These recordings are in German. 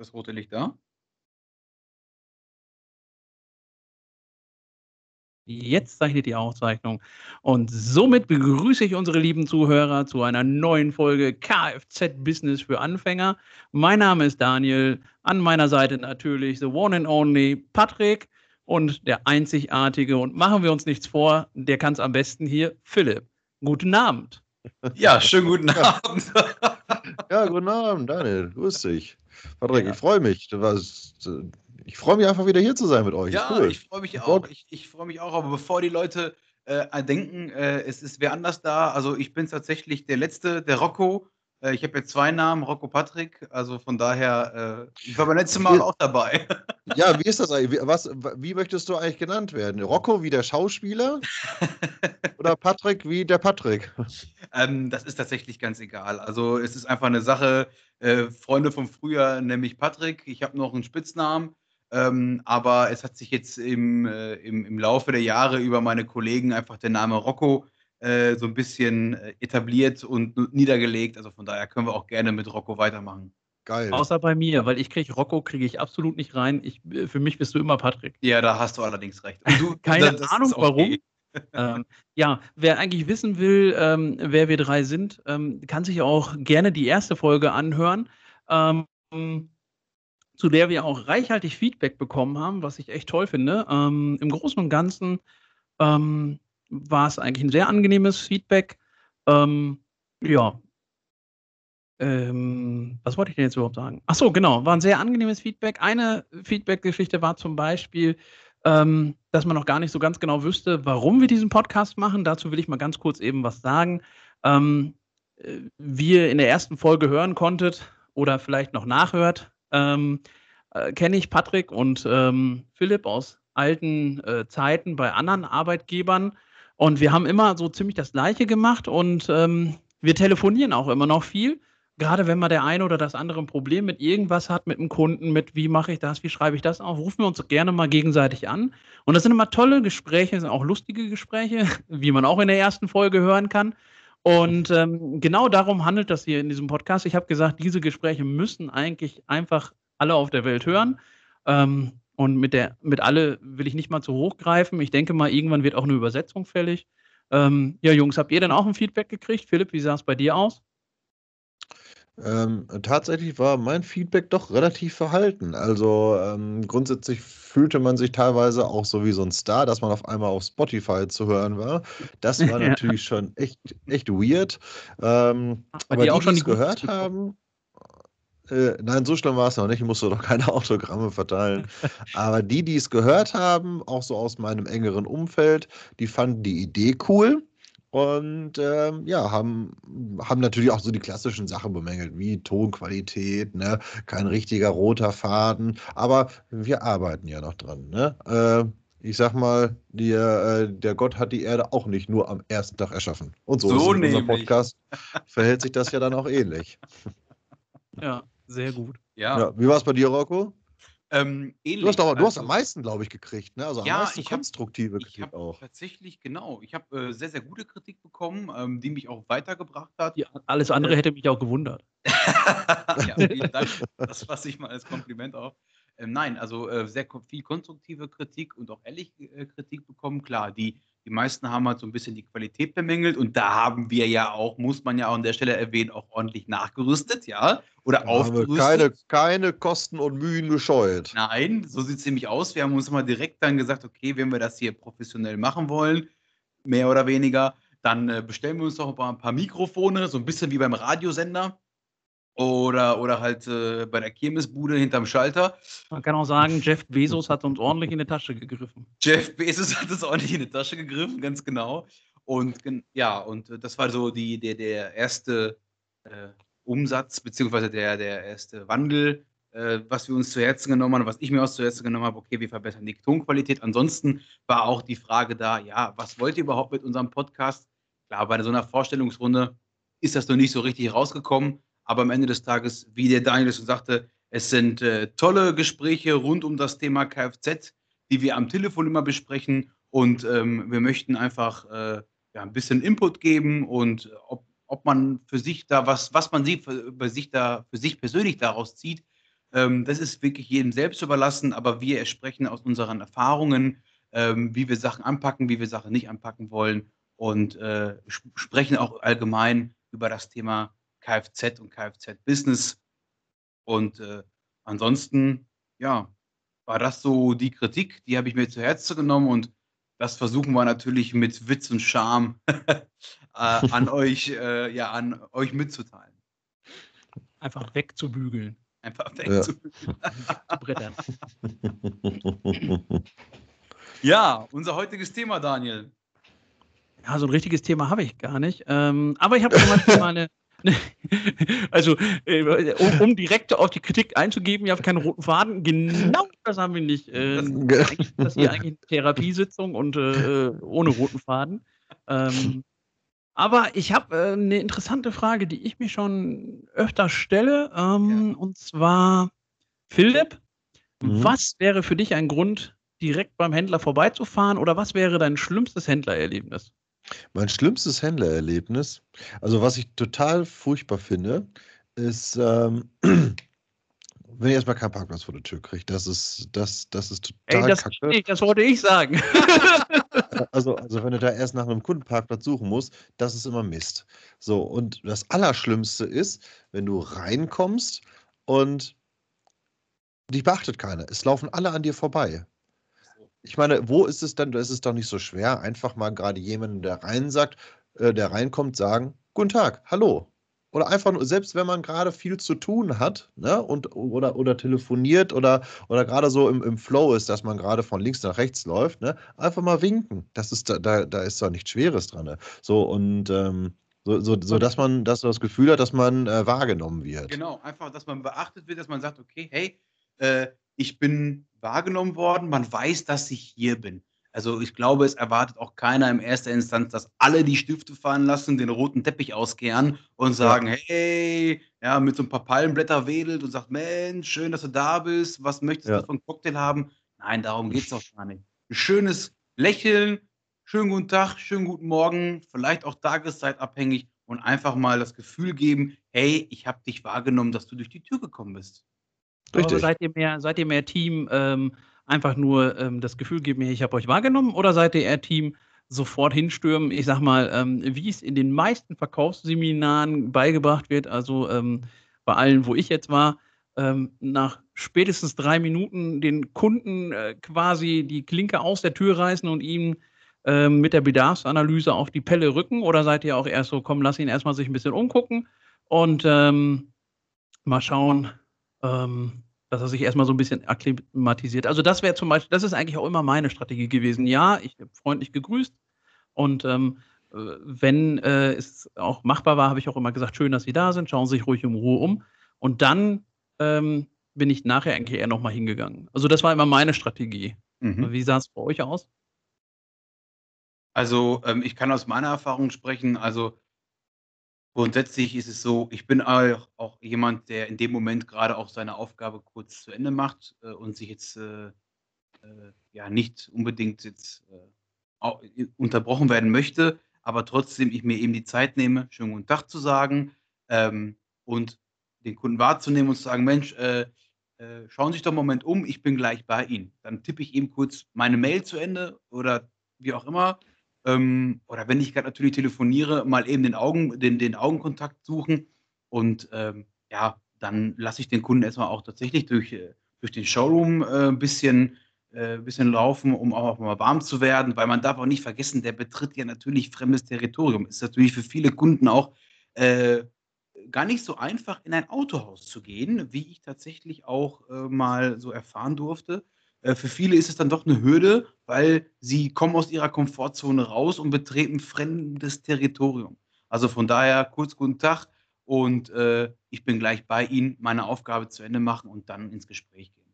Das rote Licht da? Jetzt zeichnet die Aufzeichnung. Und somit begrüße ich unsere lieben Zuhörer zu einer neuen Folge Kfz Business für Anfänger. Mein Name ist Daniel. An meiner Seite natürlich the one and only Patrick und der einzigartige und machen wir uns nichts vor, der kann es am besten hier, Philipp. Guten Abend. Ja, schönen guten Abend. Ja, guten Abend, Daniel. Grüß dich. Patrick, ja. ich freue mich. Warst, ich freue mich einfach wieder hier zu sein mit euch. Ja, cool. ich freue mich auch. Ich, ich freue mich auch. Aber bevor die Leute äh, denken, äh, es ist wer anders da, also ich bin tatsächlich der Letzte, der Rocco. Äh, ich habe jetzt zwei Namen, Rocco Patrick. Also von daher, äh, ich war beim letzten Mal auch dabei. Ja, wie ist das eigentlich? Wie, was, wie möchtest du eigentlich genannt werden? Rocco wie der Schauspieler oder Patrick wie der Patrick? Ähm, das ist tatsächlich ganz egal. Also es ist einfach eine Sache. Äh, Freunde vom Frühjahr nämlich Patrick. Ich habe noch einen Spitznamen. Ähm, aber es hat sich jetzt im, äh, im, im Laufe der Jahre über meine Kollegen einfach der Name Rocco äh, so ein bisschen äh, etabliert und niedergelegt. Also von daher können wir auch gerne mit Rocco weitermachen. Geil. Außer bei mir, weil ich kriege Rocco kriege ich absolut nicht rein. Ich, äh, für mich bist du immer Patrick. Ja, da hast du allerdings recht. Du, Keine das, Ahnung warum. ähm, ja, wer eigentlich wissen will, ähm, wer wir drei sind, ähm, kann sich auch gerne die erste Folge anhören. Ähm, zu der wir auch reichhaltig Feedback bekommen haben, was ich echt toll finde. Ähm, Im Großen und Ganzen ähm, war es eigentlich ein sehr angenehmes Feedback. Ähm, ja. Ähm, was wollte ich denn jetzt überhaupt sagen? Ach so, genau, war ein sehr angenehmes Feedback. Eine Feedback-Geschichte war zum Beispiel, ähm, dass man noch gar nicht so ganz genau wüsste, warum wir diesen Podcast machen. Dazu will ich mal ganz kurz eben was sagen. Ähm, äh, wie ihr in der ersten Folge hören konntet oder vielleicht noch nachhört, ähm, äh, kenne ich Patrick und ähm, Philipp aus alten äh, Zeiten bei anderen Arbeitgebern. Und wir haben immer so ziemlich das Gleiche gemacht und ähm, wir telefonieren auch immer noch viel. Gerade wenn mal der eine oder das andere ein Problem mit irgendwas hat, mit einem Kunden, mit wie mache ich das, wie schreibe ich das auf, rufen wir uns gerne mal gegenseitig an. Und das sind immer tolle Gespräche, sind auch lustige Gespräche, wie man auch in der ersten Folge hören kann. Und ähm, genau darum handelt das hier in diesem Podcast. Ich habe gesagt, diese Gespräche müssen eigentlich einfach alle auf der Welt hören. Ähm, und mit der, mit alle will ich nicht mal zu hoch greifen. Ich denke mal, irgendwann wird auch eine Übersetzung fällig. Ähm, ja, Jungs, habt ihr denn auch ein Feedback gekriegt? Philipp, wie sah es bei dir aus? Ähm, tatsächlich war mein Feedback doch relativ verhalten. Also ähm, grundsätzlich fühlte man sich teilweise auch so wie so ein Star, dass man auf einmal auf Spotify zu hören war. Das war natürlich schon echt, echt weird. Ähm, aber die, auch schon die gehört haben, äh, nein, so schlimm war es noch nicht. Ich musste doch keine Autogramme verteilen. Aber die, die es gehört haben, auch so aus meinem engeren Umfeld, die fanden die Idee cool. Und ähm, ja, haben, haben natürlich auch so die klassischen Sachen bemängelt, wie Tonqualität, ne? kein richtiger roter Faden. Aber wir arbeiten ja noch dran. Ne? Äh, ich sag mal, die, äh, der Gott hat die Erde auch nicht nur am ersten Tag erschaffen. Und so, so ist in unserem Podcast verhält sich das ja dann auch ähnlich. Ja. Sehr gut. Ja. ja wie war es bei dir, Rocco? Ähm, ähnlich. Du hast, aber, du hast am also meisten, glaube ich, gekriegt, ne? Also am ja, meisten konstruktive hab, Kritik auch. Tatsächlich, genau. Ich habe äh, sehr, sehr gute Kritik bekommen, ähm, die mich auch weitergebracht hat. Ja, alles andere äh, hätte mich auch gewundert. ja, vielen Dank. Das fasse ich mal als Kompliment auf. Ähm, nein, also äh, sehr viel konstruktive Kritik und auch ehrlich äh, Kritik bekommen. Klar, die die meisten haben halt so ein bisschen die Qualität bemängelt und da haben wir ja auch, muss man ja auch an der Stelle erwähnen, auch ordentlich nachgerüstet, ja, oder ja, aufgerüstet. Keine, keine Kosten und Mühen gescheut. Nein, so sieht es nämlich aus. Wir haben uns mal direkt dann gesagt, okay, wenn wir das hier professionell machen wollen, mehr oder weniger, dann äh, bestellen wir uns doch ein paar Mikrofone, so ein bisschen wie beim Radiosender. Oder, oder halt äh, bei der Kirmesbude hinterm Schalter. Man kann auch sagen, Jeff Bezos hat uns ordentlich in die Tasche gegriffen. Jeff Bezos hat uns ordentlich in die Tasche gegriffen, ganz genau. Und ja, und das war so die, der, der erste äh, Umsatz, beziehungsweise der, der erste Wandel, äh, was wir uns zu Herzen genommen haben, was ich mir auch zu Herzen genommen habe, okay, wir verbessern die Tonqualität. Ansonsten war auch die Frage da, ja, was wollt ihr überhaupt mit unserem Podcast? Klar, bei so einer Vorstellungsrunde ist das noch nicht so richtig rausgekommen. Aber am Ende des Tages, wie der Daniel schon sagte, es sind äh, tolle Gespräche rund um das Thema Kfz, die wir am Telefon immer besprechen. Und ähm, wir möchten einfach äh, ja, ein bisschen Input geben und ob, ob man für sich da was, was man sieht, für, sich da, für sich persönlich daraus zieht, Ähm, das ist wirklich jedem selbst überlassen, aber wir sprechen aus unseren Erfahrungen, ähm, wie wir Sachen anpacken, wie wir Sachen nicht anpacken wollen und äh, sprechen auch allgemein über das Thema Kfz und Kfz-Business. Und äh, ansonsten, ja, war das so die Kritik, die habe ich mir zu Herzen genommen und das versuchen wir natürlich mit Witz und Charme äh, an euch, äh, ja, an euch mitzuteilen. Einfach wegzubügeln. Einfach wegzubügeln. Ja. ja, unser heutiges Thema, Daniel. Ja, so ein richtiges Thema habe ich gar nicht. Ähm, aber ich habe zum Beispiel mal eine, also, äh, um, um, direkt auf die Kritik einzugeben, ihr habt keinen roten Faden. Genau das haben wir nicht. Äh, das, das ist hier eigentlich eine Therapiesitzung und äh, ohne roten Faden. Ähm, aber ich habe äh, eine interessante Frage, die ich mir schon öfter stelle. Ähm, ja. Und zwar, Philipp, mhm. was wäre für dich ein Grund, direkt beim Händler vorbeizufahren? Oder was wäre dein schlimmstes Händlererlebnis? Mein schlimmstes Händlererlebnis, also was ich total furchtbar finde, ist, ähm, wenn ich erstmal keinen Parkplatz vor der Tür kriege. Das ist, das, das ist total Ey, das, kacke. Nicht, das wollte ich sagen. also, also wenn du da erst nach einem Kundenparkplatz suchen musst, das ist immer Mist. So, und das Allerschlimmste ist, wenn du reinkommst und dich beachtet keiner. Es laufen alle an dir vorbei. Ich meine, wo ist es denn? Da ist es doch nicht so schwer, einfach mal gerade jemanden, der rein sagt, äh, der reinkommt, sagen, guten Tag, hallo. Oder einfach nur, selbst wenn man gerade viel zu tun hat, ne, und, oder, oder telefoniert oder, oder gerade so im, im Flow ist, dass man gerade von links nach rechts läuft, ne, einfach mal winken. Das ist, da, da ist doch nichts Schweres dran. Ne? So, und ähm, so, so, so dass man dass das Gefühl hat, dass man äh, wahrgenommen wird. Genau, einfach, dass man beachtet wird, dass man sagt, okay, hey, äh, ich bin wahrgenommen worden, man weiß, dass ich hier bin. Also ich glaube, es erwartet auch keiner in erster Instanz, dass alle die Stifte fallen lassen, den roten Teppich auskehren und sagen, ja. hey, ja, mit so ein paar Palmblätter wedelt und sagt, Mensch, schön, dass du da bist, was möchtest ja. du von Cocktail haben? Nein, darum geht es doch gar nicht. Ein schönes Lächeln, schönen guten Tag, schönen guten Morgen, vielleicht auch tageszeitabhängig und einfach mal das Gefühl geben, hey, ich habe dich wahrgenommen, dass du durch die Tür gekommen bist. Richtig. Aber seid ihr mehr, seid ihr mehr Team, ähm, einfach nur ähm, das Gefühl geben, ich habe euch wahrgenommen, oder seid ihr eher Team, sofort hinstürmen? Ich sag mal, ähm, wie es in den meisten Verkaufsseminaren beigebracht wird, also ähm, bei allen, wo ich jetzt war, ähm, nach spätestens drei Minuten den Kunden äh, quasi die Klinke aus der Tür reißen und ihm mit der Bedarfsanalyse auf die Pelle rücken? Oder seid ihr auch erst so, komm, lass ihn erstmal sich ein bisschen umgucken und ähm, mal schauen, ähm, dass er sich erstmal so ein bisschen akklimatisiert. Also das wäre zum Beispiel, das ist eigentlich auch immer meine Strategie gewesen. Ja, ich habe freundlich gegrüßt und ähm, äh, wenn äh, es auch machbar war, habe ich auch immer gesagt, schön, dass Sie da sind, schauen Sie sich ruhig in Ruhe um. Und dann ähm, bin ich nachher eigentlich eher nochmal hingegangen. Also das war immer meine Strategie. Mhm. Wie sah es bei euch aus? Also ähm, ich kann aus meiner Erfahrung sprechen. Also Grundsätzlich ist es so, ich bin auch auch jemand, der in dem Moment gerade auch seine Aufgabe kurz zu Ende macht, äh, und sich jetzt, äh, äh, ja, nicht unbedingt jetzt, äh, unterbrochen werden möchte, aber trotzdem ich mir eben die Zeit nehme, schönen guten Tag zu sagen, ähm, und den Kunden wahrzunehmen und zu sagen: „Mensch, äh, äh, schauen Sie sich doch 'n Moment um, ich bin gleich bei Ihnen.“ Dann tippe ich eben kurz meine Mail zu Ende oder wie auch immer ähm, oder wenn ich gerade natürlich telefoniere, mal eben den Augen den den Augenkontakt suchen und, ähm, ja, dann lasse ich den Kunden erstmal auch tatsächlich durch äh, durch den Showroom, äh, 'n bisschen äh, bisschen laufen, um auch mal warm zu werden, weil man darf auch nicht vergessen, der betritt ja natürlich fremdes Territorium. Ist natürlich für viele Kunden auch, äh, gar nicht so einfach, in ein Autohaus zu gehen, wie ich tatsächlich auch, äh, mal so erfahren durfte. Äh, für viele ist es dann doch eine Hürde, weil sie kommen aus ihrer Komfortzone raus und betreten fremdes Territorium. Also, von daher kurz guten Tag und, äh, ich bin gleich bei Ihnen, meine Aufgabe zu Ende machen und dann ins Gespräch gehen.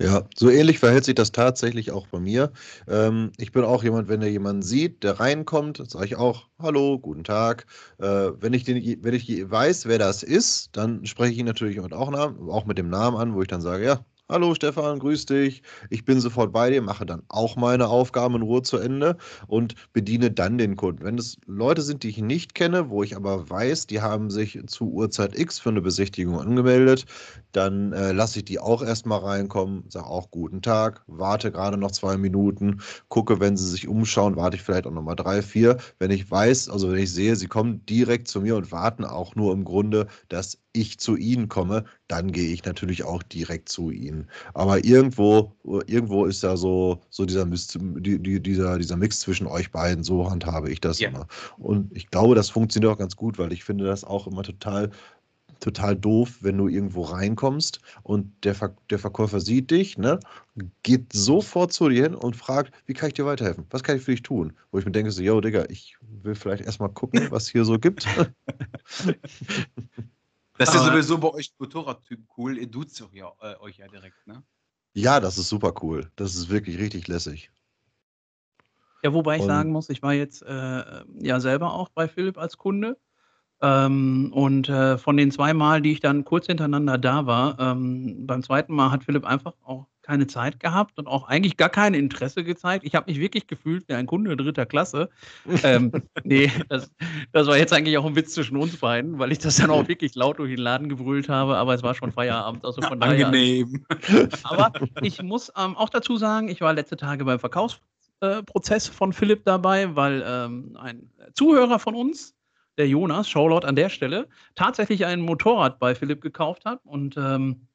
Ja, so ähnlich verhält sich das tatsächlich auch bei mir. Ähm, ich bin auch jemand, wenn er jemanden sieht, der reinkommt, sage ich auch: „Hallo, guten Tag.“ Äh, wenn ich den wenn ich weiß, wer das ist, dann spreche ich ihn natürlich auch auch mit dem Namen an, wo ich dann sage: „Ja, hallo Stefan, grüß dich. Ich bin sofort bei dir, mache dann auch meine Aufgaben in Ruhe zu Ende und bediene dann den Kunden. Wenn es Leute sind, die ich nicht kenne, wo ich aber weiß, die haben sich zu Uhrzeit X für eine Besichtigung angemeldet, dann äh, lasse ich die auch erstmal reinkommen, sage auch guten Tag, warte gerade noch zwei Minuten, gucke, wenn sie sich umschauen, warte ich vielleicht auch nochmal drei, vier. Wenn ich weiß, also wenn ich sehe, sie kommen direkt zu mir und warten auch nur im Grunde, dass ich zu ihnen komme, dann gehe ich natürlich auch direkt zu ihnen. Aber irgendwo, irgendwo ist da so, so dieser, Mist, die, die, dieser, dieser Mix zwischen euch beiden, so handhabe ich das ja. immer. Und ich glaube, das funktioniert auch ganz gut, weil ich finde das auch immer total total doof, wenn du irgendwo reinkommst und der, Ver der Verkäufer sieht dich, ne, geht sofort zu dir hin und fragt, wie kann ich dir weiterhelfen? Was kann ich für dich tun? Wo ich mir denke, so, yo, Digga, ich will vielleicht erstmal gucken, was hier so gibt. Das ist ja sowieso bei euch Motorradtypen cool. Ihr duzt euch ja, äh, euch ja direkt, ne? Ja, das ist super cool. Das ist wirklich richtig lässig. Ja, wobei ich und sagen muss, ich war jetzt äh, ja selber auch bei Philipp als Kunde. Ähm, und äh, von den zwei Mal, die ich dann kurz hintereinander da war, ähm, beim zweiten Mal hat Philipp einfach auch keine Zeit gehabt und auch eigentlich gar kein Interesse gezeigt. Ich habe mich wirklich gefühlt wie ein Kunde dritter Klasse. ähm, nee, das, das, war jetzt eigentlich auch ein Witz zwischen uns beiden, weil ich das dann auch wirklich laut durch den Laden gebrüllt habe, aber es war schon Feierabend. Also von daher, Angenehm. aber ich muss ähm, auch dazu sagen, ich war letzte Tage beim Verkaufsprozess von Philipp dabei, weil ähm, ein Zuhörer von uns, der Jonas, Showlord an der Stelle, tatsächlich ein Motorrad bei Philipp gekauft hat und ähm,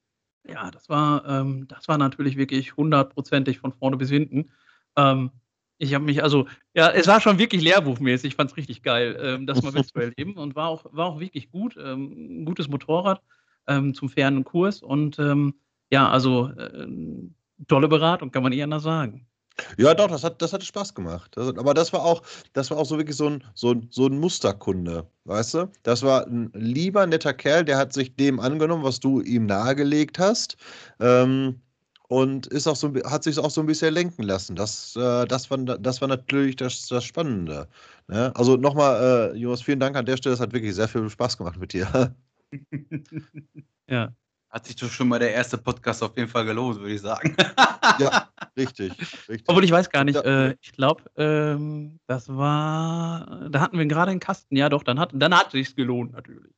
ja, das war, ähm, das war natürlich wirklich hundertprozentig von vorne bis hinten. Ähm, ich habe mich, also, ja, es war schon wirklich lehrbuchmäßig. Ich fand es richtig geil, ähm, das mal mitzuerleben und war auch, war auch wirklich gut. Ähm, ein gutes Motorrad ähm, zum fairen Kurs und ähm, ja, also äh, tolle Beratung, kann man eher anders sagen. Ja, doch, das hat, das hatte Spaß gemacht. Das, aber das war auch, das war auch so wirklich so ein, so, ein, so ein Musterkunde, weißt du? Das war ein lieber, netter Kerl, der hat sich dem angenommen, was du ihm nahegelegt hast. Ähm, und ist auch so, hat sich auch so ein bisschen lenken lassen. Das, äh, das, war, das war natürlich das, das Spannende. Ne? Also nochmal, äh, Jonas, vielen Dank an der Stelle. Es hat wirklich sehr viel Spaß gemacht mit dir. ja. Hat sich doch schon mal der erste Podcast auf jeden Fall gelohnt, würde ich sagen. ja, richtig, richtig. Obwohl ich weiß gar nicht, äh, ich glaube, ähm, das war, da hatten wir gerade einen Kasten, ja doch, dann hat dann hat sich gelohnt natürlich.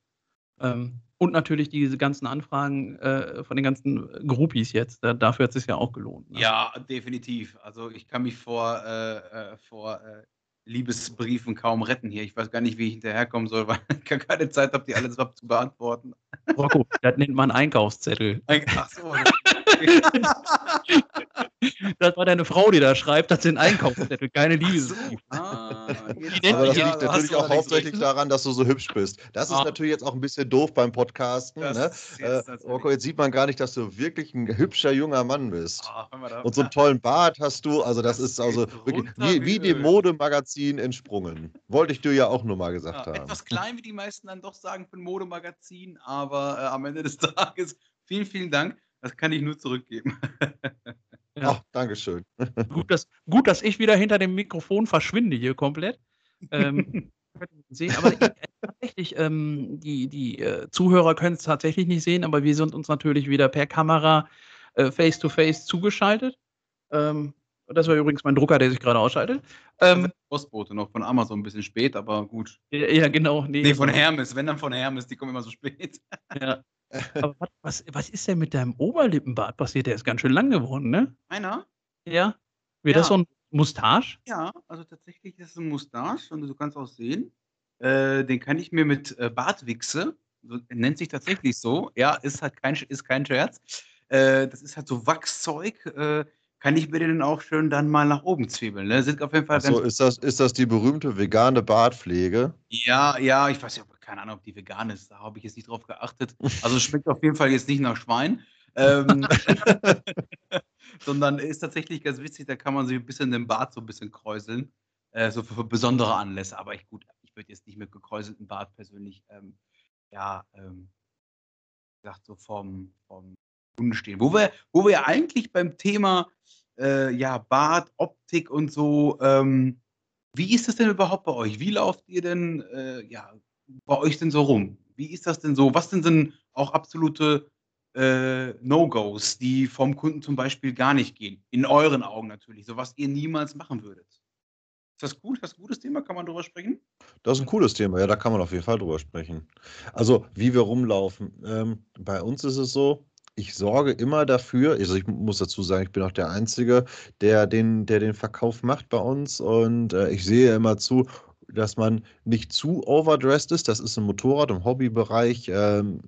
Ähm, und natürlich diese ganzen Anfragen äh, von den ganzen Groupies jetzt, da, dafür hat es sich ja auch gelohnt. Ne? Ja, definitiv. Also ich kann mich vor, äh, äh vor äh, Liebesbriefen kaum retten hier. Ich weiß gar nicht, wie ich hinterherkommen soll, weil ich gar keine Zeit habe, die alles zu beantworten. Rocco, das nennt man Einkaufszettel. Ach so. das war deine Frau, die da schreibt, das sind Einkaufszettel, keine Liebesbriefe. Ah, aber das liegt natürlich auch hauptsächlich daran, dass du so hübsch bist. Das ist ah. natürlich jetzt auch ein bisschen doof beim Podcasten. Ne? Jetzt, äh, Rocco, jetzt sieht man gar nicht, dass du wirklich ein hübscher junger Mann bist. Ah, Und so einen tollen Bart hast du. Also das, das ist also wirklich wie, wie dem Modemagazin entsprungen. Wollte ich dir ja auch nur mal gesagt ja, haben. Etwas klein, wie die meisten dann doch sagen für ein Modemagazin, aber äh, am Ende des Tages vielen, vielen Dank. Das kann ich nur zurückgeben. Ja. Ach, Dankeschön. Gut dass, gut, dass ich wieder hinter dem Mikrofon verschwinde hier komplett. Ähm, sehen, aber äh, tatsächlich, ähm, die, die äh, Zuhörer können es tatsächlich nicht sehen, aber wir sind uns natürlich wieder per Kamera äh, face-to-face zugeschaltet. Ähm, das war übrigens mein Drucker, der sich gerade ausschaltet. Ähm, Postbote noch von Amazon ein bisschen spät, aber gut. Ja, ja genau. Nee, nee von Hermes, wenn dann von Hermes, die kommen immer so spät. Ja. Aber was, was ist denn mit deinem Oberlippenbart passiert? Der ist ganz schön lang geworden, ne? Einer? Ja. Wird ja. das so ein Mustache? Ja, also tatsächlich ist es ein Mustache und du kannst auch sehen, äh, den kann ich mir mit äh, Bartwichse, so, nennt sich tatsächlich so, ja, ist halt kein, ist kein Scherz. Äh, das ist halt so Wachszeug, äh, kann ich mir den auch schön dann mal nach oben zwiebeln. Ne? Sind auf jeden Fall so, ist das, ist das die berühmte vegane Bartpflege? Ja, ja, ich weiß ja, keine Ahnung, ob die vegan ist, da habe ich jetzt nicht drauf geachtet. Also schmeckt auf jeden Fall jetzt nicht nach Schwein. Ähm, sondern ist tatsächlich ganz witzig, da kann man sich ein bisschen den Bart so ein bisschen kräuseln. Äh, so für, für, besondere Anlässe. Aber ich gut, ich würde jetzt nicht mit gekräuseltem Bart persönlich, ähm, ja, ähm, gesagt, so vom, vom Kunde stehen. Wo wir, wo wir eigentlich beim Thema äh, ja, Bart, Optik und so, ähm, wie ist das denn überhaupt bei euch? Wie lauft ihr denn äh, ja, bei euch denn so rum? Wie ist das denn so? Was sind denn auch absolute äh, No-Gos, die vom Kunden zum Beispiel gar nicht gehen? In euren Augen natürlich, so was ihr niemals machen würdet. Ist das gut? Ist das ein gutes Thema? Kann man drüber sprechen? Das ist ein cooles Thema, ja, da kann man auf jeden Fall drüber sprechen. Also, wie wir rumlaufen. Ähm, bei uns ist es so, ich sorge immer dafür, also ich muss dazu sagen, ich bin auch der Einzige, der den, der den Verkauf macht bei uns und äh, ich sehe immer zu, dass man nicht zu overdressed ist. Das ist im Motorrad, im Hobbybereich. Ähm,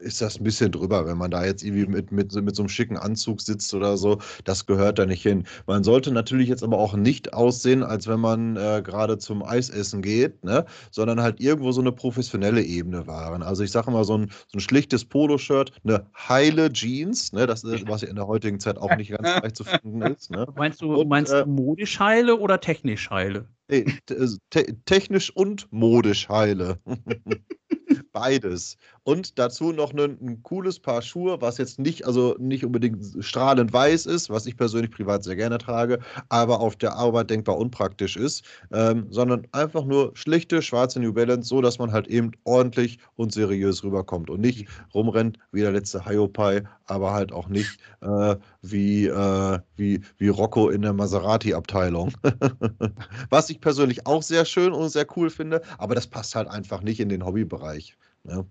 ist das ein bisschen drüber, wenn man da jetzt irgendwie mit, mit, mit so einem schicken Anzug sitzt oder so. Das gehört da nicht hin. Man sollte natürlich jetzt aber auch nicht aussehen, als wenn man äh, gerade zum Eisessen geht, ne? sondern halt irgendwo so eine professionelle Ebene wahren. Also ich sage mal, so ein, so ein schlichtes Poloshirt, eine heile Jeans, ne? das ist, was in der heutigen Zeit auch nicht ganz leicht zu finden ist. Ne? Meinst du, und, meinst äh, modisch heile oder technisch heile? Nee, te technisch und modisch heile. Beides. Und dazu noch ein, ein, cooles Paar Schuhe, was jetzt nicht, also nicht unbedingt strahlend weiß ist, was ich persönlich privat sehr gerne trage, aber auf der Arbeit denkbar unpraktisch ist, ähm, sondern einfach nur schlichte schwarze New Balance, so dass man halt eben ordentlich und seriös rüberkommt und nicht rumrennt wie der letzte Hiopai, aber halt auch nicht äh, wie, äh, wie, wie Rocco in der Maserati-Abteilung. was ich persönlich auch sehr schön und sehr cool finde, aber das passt halt einfach nicht in den Hobbybereich. Ne?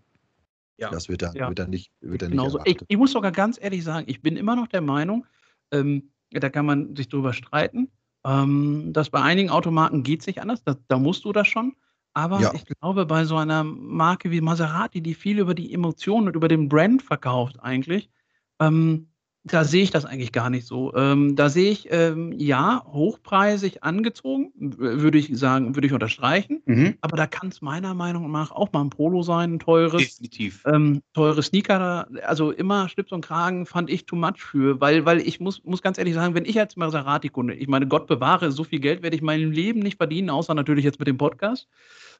Ja. Das wird dann, ja. wird dann nicht, wird dann nicht ich, ich, muss sogar ganz ehrlich sagen, ich bin immer noch der Meinung, ähm, da kann man sich drüber streiten, ähm, dass bei einigen Automarken geht es nicht anders, da, da, musst du das schon. Aber ja. ich glaube, bei so einer Marke wie Maserati, die viel über die Emotionen und über den Brand verkauft eigentlich, ähm, da sehe ich das eigentlich gar nicht so. Ähm, da sehe ich, ähm, ja, hochpreisig angezogen, würde ich sagen, würde ich unterstreichen. Mhm. Aber da kann es meiner Meinung nach auch mal ein Polo sein, ein teures. Definitiv. Ähm, teure Sneaker, also immer Schlips und Kragen fand ich too much für, weil, weil ich muss, muss ganz ehrlich sagen, wenn ich als Maserati-Kunde, ich meine, Gott bewahre, so viel Geld werde ich meinem Leben nicht verdienen, außer natürlich jetzt mit dem Podcast.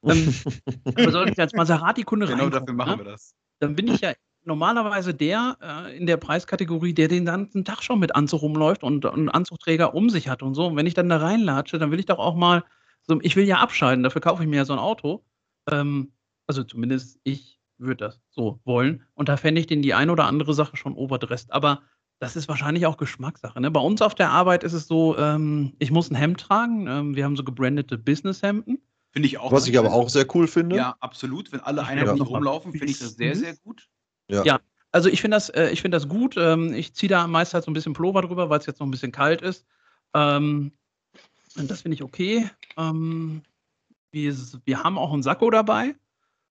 Ähm, aber sollte ich als Maserati-Kunde Genau dafür machen ne? wir das. Dann bin ich ja normalerweise der äh, in der Preiskategorie, der den ganzen Tag schon mit Anzug rumläuft und einen Anzugträger um sich hat und so. Und wenn ich dann da reinlatsche, dann will ich doch auch mal so ich will ja abschalten, dafür kaufe ich mir ja so ein Auto. Ähm, also zumindest ich würde das so wollen. Und da fände ich den die eine oder andere Sache schon overdressed. Aber das ist wahrscheinlich auch Geschmackssache. Ne? Bei uns auf der Arbeit ist es so, ähm, ich muss ein Hemd tragen. Ähm, wir haben so gebrandete Business-Hemden. Finde ich auch. Was ich aber auch sehr cool finde. Ja, absolut. Wenn alle einheitlich ja. rumlaufen, finde ich das sehr, sehr gut. Ja. ja. Also ich finde das, äh, find das gut. Ähm, ich ziehe da meist halt so ein bisschen Pullover drüber, weil es jetzt noch ein bisschen kalt ist. Ähm, das finde ich okay. Ähm, wir, wir, haben auch einen Sakko dabei.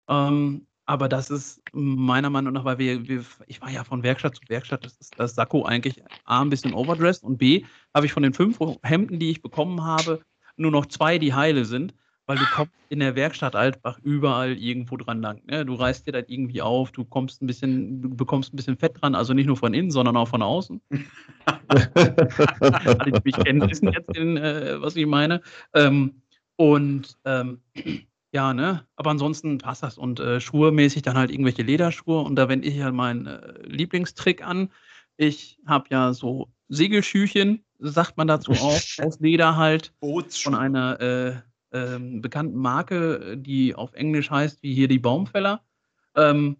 Ähm, aber das ist meiner Meinung nach, weil wir, wir, ich war ja von Werkstatt zu Werkstatt, das ist das Sakko eigentlich A, ein bisschen overdressed und B, habe ich von den fünf Hemden, die ich bekommen habe, nur noch zwei, die heile sind weil du kommst in der Werkstatt Altbach überall irgendwo dran lang. Ne? Du reißt dir das irgendwie auf, du kommst ein bisschen, du bekommst ein bisschen Fett dran, also nicht nur von innen, sondern auch von außen. Alle, die mich kennen, wissen jetzt, den, äh, was ich meine. Ähm, und ähm, ja, ne, aber ansonsten passt das. Und äh, schuhemäßig dann halt irgendwelche Lederschuhe. Und da wende ich halt meinen äh, Lieblingstrick an. Ich habe ja so Segelschüchen, sagt man dazu auch, aus Leder halt. Von einer äh, ähm, bekannten Marke, die auf Englisch heißt, wie hier die Baumfäller ähm,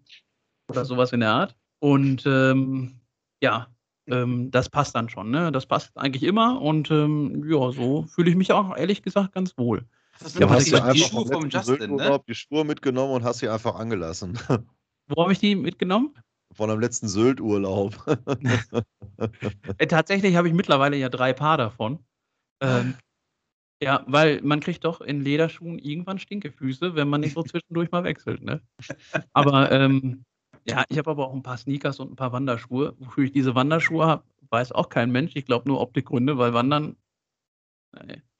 oder sowas in der Art. Und ähm, ja, ähm, das passt dann schon. Ne? Das passt eigentlich immer und ähm, ja, so fühle ich mich auch ehrlich gesagt ganz wohl. Das ja, hast du einfach die Spur vom Justin, ne? die Spur mitgenommen und hast sie einfach angelassen. Wo habe ich die mitgenommen? Von einem letzten Sylt-Urlaub. Äh, tatsächlich habe ich mittlerweile ja drei Paar davon. Ähm, ja, weil man kriegt doch in Lederschuhen irgendwann Stinkefüße, wenn man nicht so zwischendurch mal wechselt, ne? Aber ähm, ja, ich habe aber auch ein paar Sneakers und ein paar Wanderschuhe. Wofür ich diese Wanderschuhe habe, weiß auch kein Mensch. Ich glaube nur Optikgründe, weil Wandern,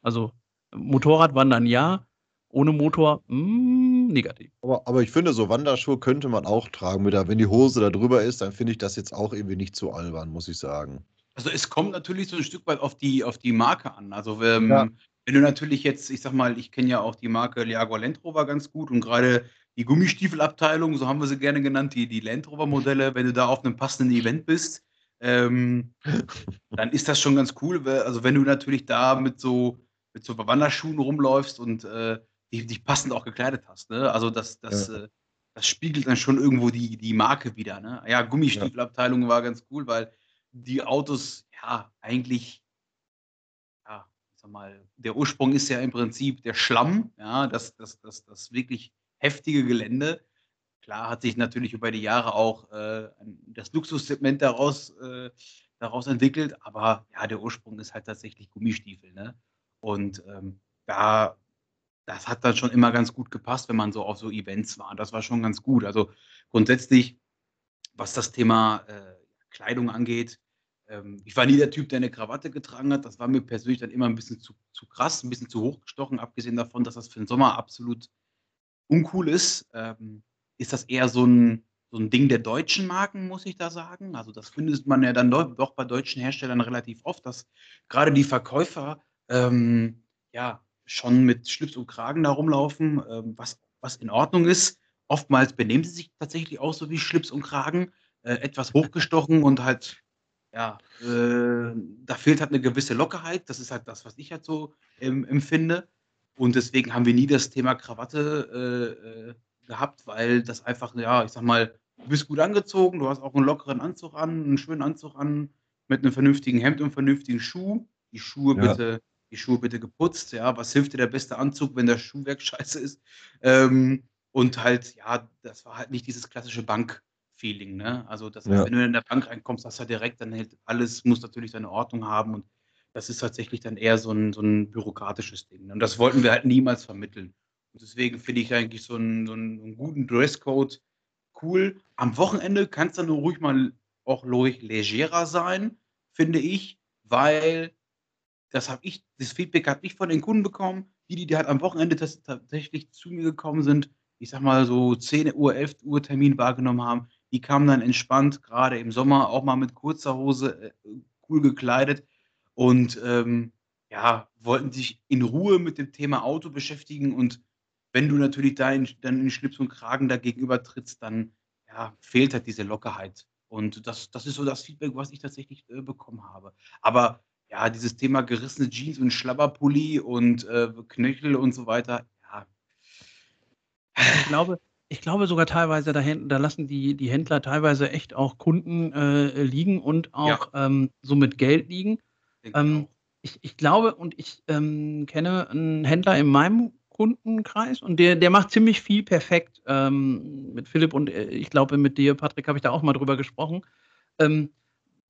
also Motorradwandern ja, ohne Motor mh, hm, negativ. Aber, aber ich finde, so Wanderschuhe könnte man auch tragen. Mit der, wenn die Hose da drüber ist, dann finde ich das jetzt auch irgendwie nicht zu albern, muss ich sagen. Also es kommt natürlich so ein Stück weit auf die, auf die Marke an. Also ähm, ja. Wenn du natürlich jetzt, ich sag mal, ich kenne ja auch die Marke Jaguar Land Rover ganz gut und gerade die Gummistiefelabteilung, so haben wir sie gerne genannt, die, die Land Rover Modelle, wenn du da auf einem passenden Event bist, ähm, dann ist das schon ganz cool. Also wenn du natürlich da mit so, mit so Wanderschuhen rumläufst und äh, dich, dich passend auch gekleidet hast. Ne? Also das, das, ja. äh, das spiegelt dann schon irgendwo die, die Marke wieder. Ne? Ja, Gummistiefelabteilung war ganz cool, weil die Autos ja eigentlich, ja, ich sag mal, der Ursprung ist ja im Prinzip der Schlamm, ja, das, das, das, das wirklich heftige Gelände. Klar hat sich natürlich über die Jahre auch äh, das Luxussegment daraus, äh, daraus entwickelt, aber ja, der Ursprung ist halt tatsächlich Gummistiefel. Ne? Und ähm, da das hat dann schon immer ganz gut gepasst, wenn man so auf so Events war. Das war schon ganz gut. Also grundsätzlich, was das Thema äh, Kleidung angeht, ähm, ich war nie der Typ, der eine Krawatte getragen hat. Das war mir persönlich dann immer ein bisschen zu, zu krass, ein bisschen zu hochgestochen, abgesehen davon, dass das für den Sommer absolut uncool ist. Ähm, ist das eher so ein, so ein Ding der deutschen Marken, muss ich da sagen. Also das findet man ja dann doch bei deutschen Herstellern relativ oft, dass gerade die Verkäufer ähm, ja schon mit Schlips und Kragen da rumlaufen, ähm, was, was in Ordnung ist. Oftmals benehmen sie sich tatsächlich auch so wie Schlips und Kragen, äh, etwas hochgestochen und halt, ja, äh, da fehlt halt eine gewisse Lockerheit. Das ist halt das, was ich halt so ähm, empfinde. Und deswegen haben wir nie das Thema Krawatte äh, äh gehabt, weil das einfach, ja, ich sag mal, du bist gut angezogen, du hast auch einen lockeren Anzug an, einen schönen Anzug an, mit einem vernünftigen Hemd und einem vernünftigen Schuh. Die Schuhe ja. bitte die Schuhe bitte geputzt, ja, was hilft dir der beste Anzug, wenn der Schuhwerk scheiße ist? Ähm, und halt, ja, das war halt nicht dieses klassische Bank-Feeling, ne? Also, das heißt, wenn du in der Bank reinkommst, hast du ja direkt, dann hält alles, muss natürlich seine Ordnung haben und das ist tatsächlich dann eher so ein, so ein bürokratisches Ding. Ne? Und das wollten wir halt niemals vermitteln. Und deswegen finde ich eigentlich so einen, so einen guten Dresscode cool. Am Wochenende kann es dann ruhig mal auch ruhig legerer sein, finde ich, weil das habe ich, das Feedback habe ich von den Kunden bekommen. Die, die halt am Wochenende tatsächlich zu mir gekommen sind, ich sag mal so 10 Uhr, 11 Uhr Termin wahrgenommen haben, die kamen dann entspannt, gerade im Sommer, auch mal mit kurzer Hose, äh, cool gekleidet und ähm, ja, wollten sich in Ruhe mit dem Thema Auto beschäftigen. Und wenn du natürlich da in, dann in Schlips und Kragen da gegenüber trittst, dann ja, fehlt halt diese Lockerheit. Und das, das ist so das Feedback, was ich tatsächlich äh, bekommen habe. Aber ja, dieses Thema gerissene Jeans und Schlabberpulli und äh, Knöchel und so weiter, ja. Ich glaube, ich glaube sogar teilweise, da, da lassen die, die Händler teilweise echt auch Kunden äh, liegen und auch ja. ähm, so mit Geld liegen. Ähm, ich, ich, glaube und ich ähm, kenne einen Händler in meinem Kundenkreis und der, der macht ziemlich viel perfekt. Ähm, mit Philipp und äh, ich glaube mit dir, Patrick, habe ich da auch mal drüber gesprochen. Ähm,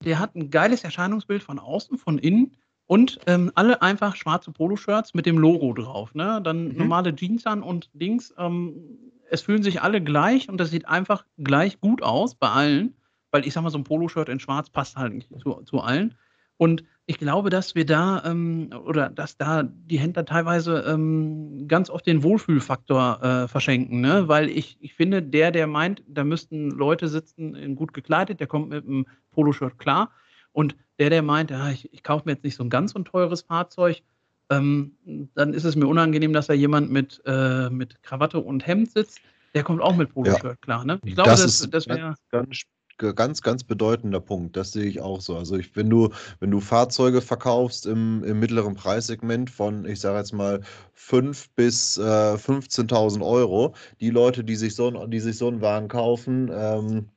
der hat ein geiles Erscheinungsbild von außen, von innen und ähm, alle einfach schwarze Poloshirts mit dem Logo drauf. Ne? Dann mhm. normale Jeans an und Dings. Ähm, es fühlen sich alle gleich und das sieht einfach gleich gut aus bei allen, weil ich sag mal, so ein Poloshirt in schwarz passt halt nicht zu, zu allen. Und ich glaube, dass wir da ähm, oder dass da die Händler teilweise ähm, ganz oft den Wohlfühlfaktor äh, verschenken, ne? Weil ich, ich finde, der, der meint, da müssten Leute sitzen, gut gekleidet, der kommt mit einem Poloshirt klar. Und der, der meint, ja, ich, ich kaufe mir jetzt nicht so ein ganz so ein teures Fahrzeug, ähm, dann ist es mir unangenehm, dass da jemand mit, äh, mit Krawatte und Hemd sitzt. Der kommt auch mit Poloshirt ja. klar. Ne? Ich glaube, das, das, das wäre ganz, ganz, ganz bedeutender Punkt. Das sehe ich auch so. Also ich, wenn du, wenn du Fahrzeuge verkaufst im, im mittleren Preissegment von, ich sage jetzt mal, 5 bis äh, 15.000 Euro, die Leute, die sich so, die sich so einen Wagen kaufen, ähm,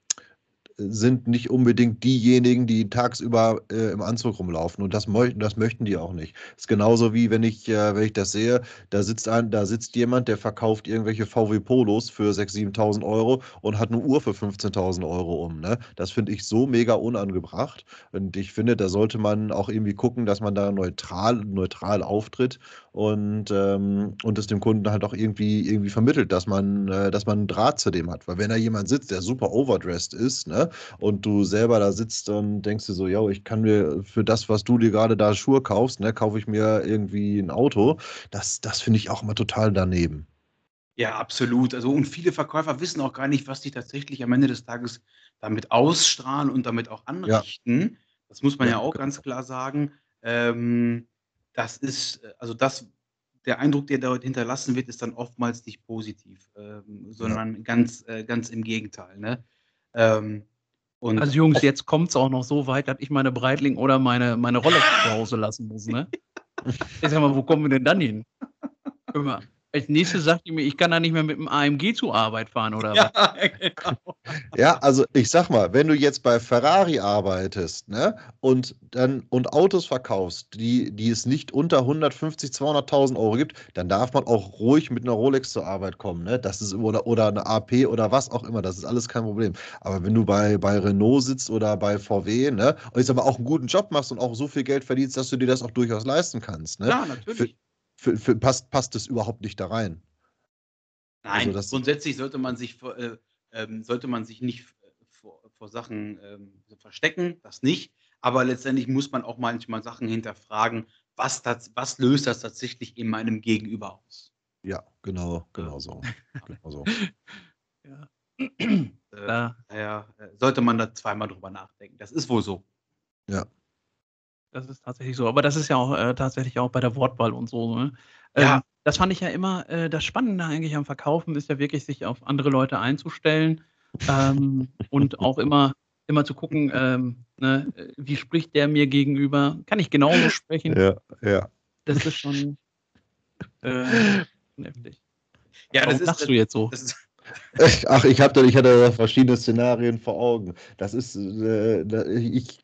sind nicht unbedingt diejenigen, die tagsüber äh, im Anzug rumlaufen. Und das, möchten, das möchten die auch nicht. Das ist genauso wie wenn ich, äh, wenn ich das sehe, da sitzt ein, da sitzt jemand, der verkauft irgendwelche VW Polos für 6.000, 7.000 Euro und hat eine Uhr für 15.000 Euro um. Ne? Das finde ich so mega unangebracht. Und ich finde, da sollte man auch irgendwie gucken, dass man da neutral, neutral auftritt und, ähm, und es dem Kunden halt auch irgendwie, irgendwie vermittelt, dass man, äh, dass man einen Draht zu dem hat. Weil wenn da jemand sitzt, der super overdressed ist, ne, und du selber da sitzt und denkst dir so, ja, ich kann mir für das, was du dir gerade da Schuhe kaufst, ne, kaufe ich mir irgendwie ein Auto, das, das finde ich auch immer total daneben. Ja, absolut. Also, und viele Verkäufer wissen auch gar nicht, was die tatsächlich am Ende des Tages damit ausstrahlen und damit auch anrichten. Ja. Das muss man ja, ja auch genau. ganz klar sagen. Ähm, das ist, äh, also das, der Eindruck, der dort hinterlassen wird, ist dann oftmals nicht positiv, ähm, sondern ja. ganz, äh, ganz im Gegenteil. Ne? Ähm, und also Jungs, jetzt kommt es auch noch so weit, dass ich meine Breitling oder meine, meine Rolex zu Hause lassen muss. Ne? ich sag mal, wo kommen wir denn dann hin? Immer. Als nächstes sagt ihr mir, ich kann da nicht mehr mit dem AMG zur Arbeit fahren, oder ja, was? Genau. Ja, also ich sag mal, wenn du jetzt bei Ferrari arbeitest, ne, und dann und Autos verkaufst, die, die es nicht unter 150, 200.000 Euro gibt, dann darf man auch ruhig mit einer Rolex zur Arbeit kommen, ne? Das ist oder, oder eine AP oder was auch immer, das ist alles kein Problem. Aber wenn du bei, bei Renault sitzt oder bei VW, ne, und jetzt aber auch einen guten Job machst und auch so viel Geld verdienst, dass du dir das auch durchaus leisten kannst, ne? Ja, natürlich. Für, für, für, passt, passt es überhaupt nicht da rein. Nein, also grundsätzlich sollte man sich, äh, äh, sollte man sich nicht vor, vor Sachen äh, verstecken, das nicht. Aber letztendlich muss man auch manchmal Sachen hinterfragen, was, das, was löst das tatsächlich in meinem Gegenüber aus. Ja, genau, genau so. genau so. ja. Äh, daher äh, sollte man da zweimal drüber nachdenken. Das ist wohl so. Ja. Das ist tatsächlich so. Aber das ist ja auch äh, tatsächlich auch bei der Wortwahl und so. Ne? Ja. Ähm, das fand ich ja immer, äh, das Spannende eigentlich am Verkaufen ist ja wirklich, sich auf andere Leute einzustellen ähm, und auch immer, immer zu gucken, ähm, ne, wie spricht der mir gegenüber? Kann ich genauso sprechen? Ja, ja. Das ist schon äh, heftig. Ja, Warum das ist, du jetzt so. Das ist, Ach, ich, hab da, ich hatte verschiedene Szenarien vor Augen. Das ist, äh, ich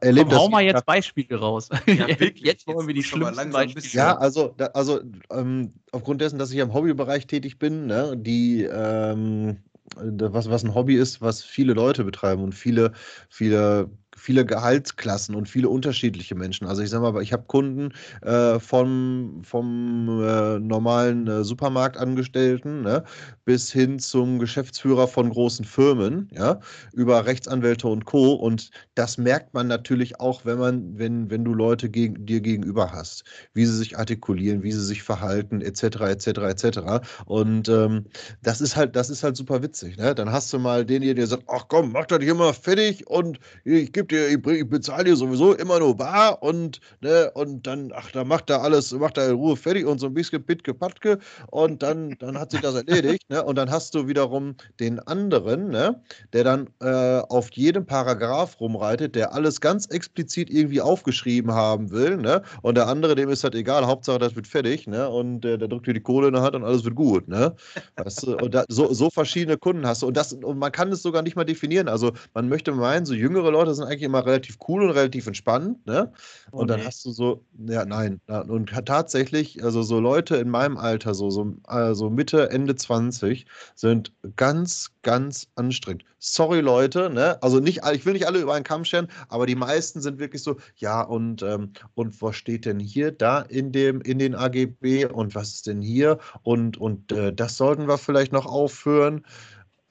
erlebe das. Hau mal jetzt Beispiele raus. Ja, jetzt wollen wir die schlimmsten Beispiele. Ja, also, da, also ähm, aufgrund dessen, dass ich im Hobbybereich tätig bin, ne, die, ähm, was, was ein Hobby ist, was viele Leute betreiben und viele, viele viele Gehaltsklassen und viele unterschiedliche Menschen. Also ich sage mal, ich habe Kunden äh, vom, vom äh, normalen äh, Supermarktangestellten ne, bis hin zum Geschäftsführer von großen Firmen, ja, über Rechtsanwälte und Co. Und das merkt man natürlich auch, wenn man, wenn, wenn du Leute gegen, dir gegenüber hast, wie sie sich artikulieren, wie sie sich verhalten, etc., etc., etc. Und ähm, das ist halt, das ist halt super witzig. Ne? Dann hast du mal den hier, der sagt, ach komm, mach das hier mal fertig und ich gebe dir, ich, ich bezahle dir sowieso immer nur bar und, ne, und dann, ach, da macht er alles, macht er in Ruhe fertig und so ein bisschen Bitke Patke und dann, dann hat sich das erledigt, ne? Und dann hast du wiederum den anderen, ne, der dann äh, auf jedem Paragraph rumreitet, der alles ganz explizit irgendwie aufgeschrieben haben will, ne? Und der andere, dem ist halt egal, Hauptsache das wird fertig, ne? Und äh, der drückt dir die Kohle in der Hand und alles wird gut, ne? Weißt du? Und da, so, so verschiedene Kunden hast du. Und das, und man kann es sogar nicht mal definieren. Also man möchte meinen, so jüngere Leute sind eigentlich immer relativ cool und relativ entspannt, ne? Oh, und dann nee. hast du so, ja, nein. Und tatsächlich, also so Leute in meinem Alter, so, so also Mitte, Ende 20, sind ganz, ganz anstrengend. Sorry, Leute, ne? Also nicht, ich will nicht alle über einen Kamm scheren, aber die meisten sind wirklich so, ja, und, ähm, und was steht denn hier da in dem, in den AGB und was ist denn hier? Und, und äh, das sollten wir vielleicht noch aufhören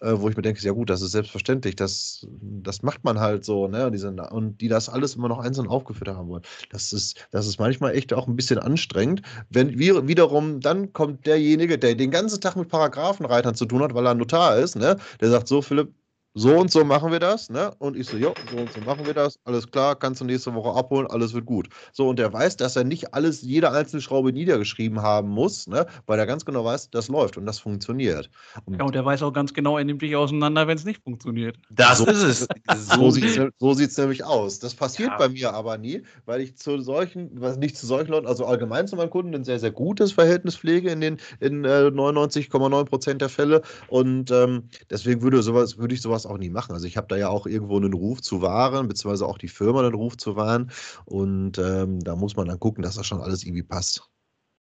äh, wo ich mir denke, ja gut, das ist selbstverständlich, das, das macht man halt so, ne? Und die, sind, und die das alles immer noch einzeln aufgeführt haben wollen. Das ist, das ist manchmal echt auch ein bisschen anstrengend. Wenn wir wiederum, dann kommt derjenige, der den ganzen Tag mit Paragraphenreitern zu tun hat, weil er ein Notar ist, ne? Der sagt, so Philipp, so und so machen wir das, ne? Und ich so, jo, so und so machen wir das, alles klar, kannst du nächste Woche abholen, alles wird gut. So, und der weiß, dass er nicht alles, jede einzelne Schraube niedergeschrieben haben muss, ne? Weil er ganz genau weiß, das läuft und das funktioniert. Und ja, und der weiß auch ganz genau, er nimmt dich auseinander, wenn es nicht funktioniert. Das so, ist es. so sieht es so sieht's nämlich aus. Das passiert ja. bei mir aber nie, weil ich zu solchen, was nicht zu solchen Leuten, also allgemein zu meinen Kunden, ein sehr, sehr gutes Verhältnis pflege in den in äh, 99,9 Prozent der Fälle. Und ähm, deswegen würde sowas, würde ich sowas auch nie machen. Also ich habe da ja auch irgendwo einen Ruf zu wahren, beziehungsweise auch die Firma einen Ruf zu wahren. Und ähm, da muss man dann gucken, dass das schon alles irgendwie passt.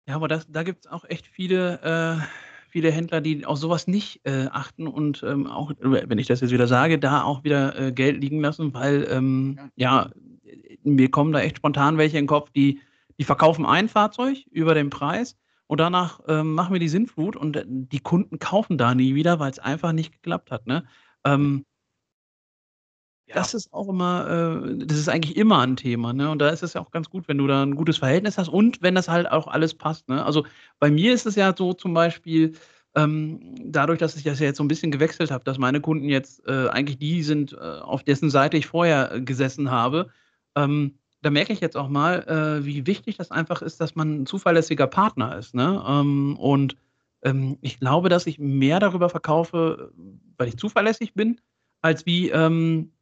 Ja, aber das, da gibt es auch echt viele, äh, viele Händler, die auf sowas nicht äh, achten und ähm, auch, wenn ich das jetzt wieder sage, da auch wieder äh, Geld liegen lassen, weil ähm, ja. ja, mir kommen da echt spontan welche in den Kopf, die, die verkaufen ein Fahrzeug über den Preis und danach ähm, machen wir die Sinnflut und äh, die Kunden kaufen da nie wieder, weil es einfach nicht geklappt hat. Ne? Ähm, ja. Das ist auch immer, äh, das ist eigentlich immer ein Thema, ne? Und da ist es ja auch ganz gut, wenn du da ein gutes Verhältnis hast und wenn das halt auch alles passt, ne? Also bei mir ist es ja so zum Beispiel, ähm, dadurch, dass ich das ja jetzt so ein bisschen gewechselt habe, dass meine Kunden jetzt äh, eigentlich die sind, äh, auf dessen Seite ich vorher äh, gesessen habe, ähm, da merke ich jetzt auch mal, äh, wie wichtig das einfach ist, dass man ein zuverlässiger Partner ist, ne? Ähm, und ähm, ich glaube, dass ich mehr darüber verkaufe, weil ich zuverlässig bin, als wie ähm,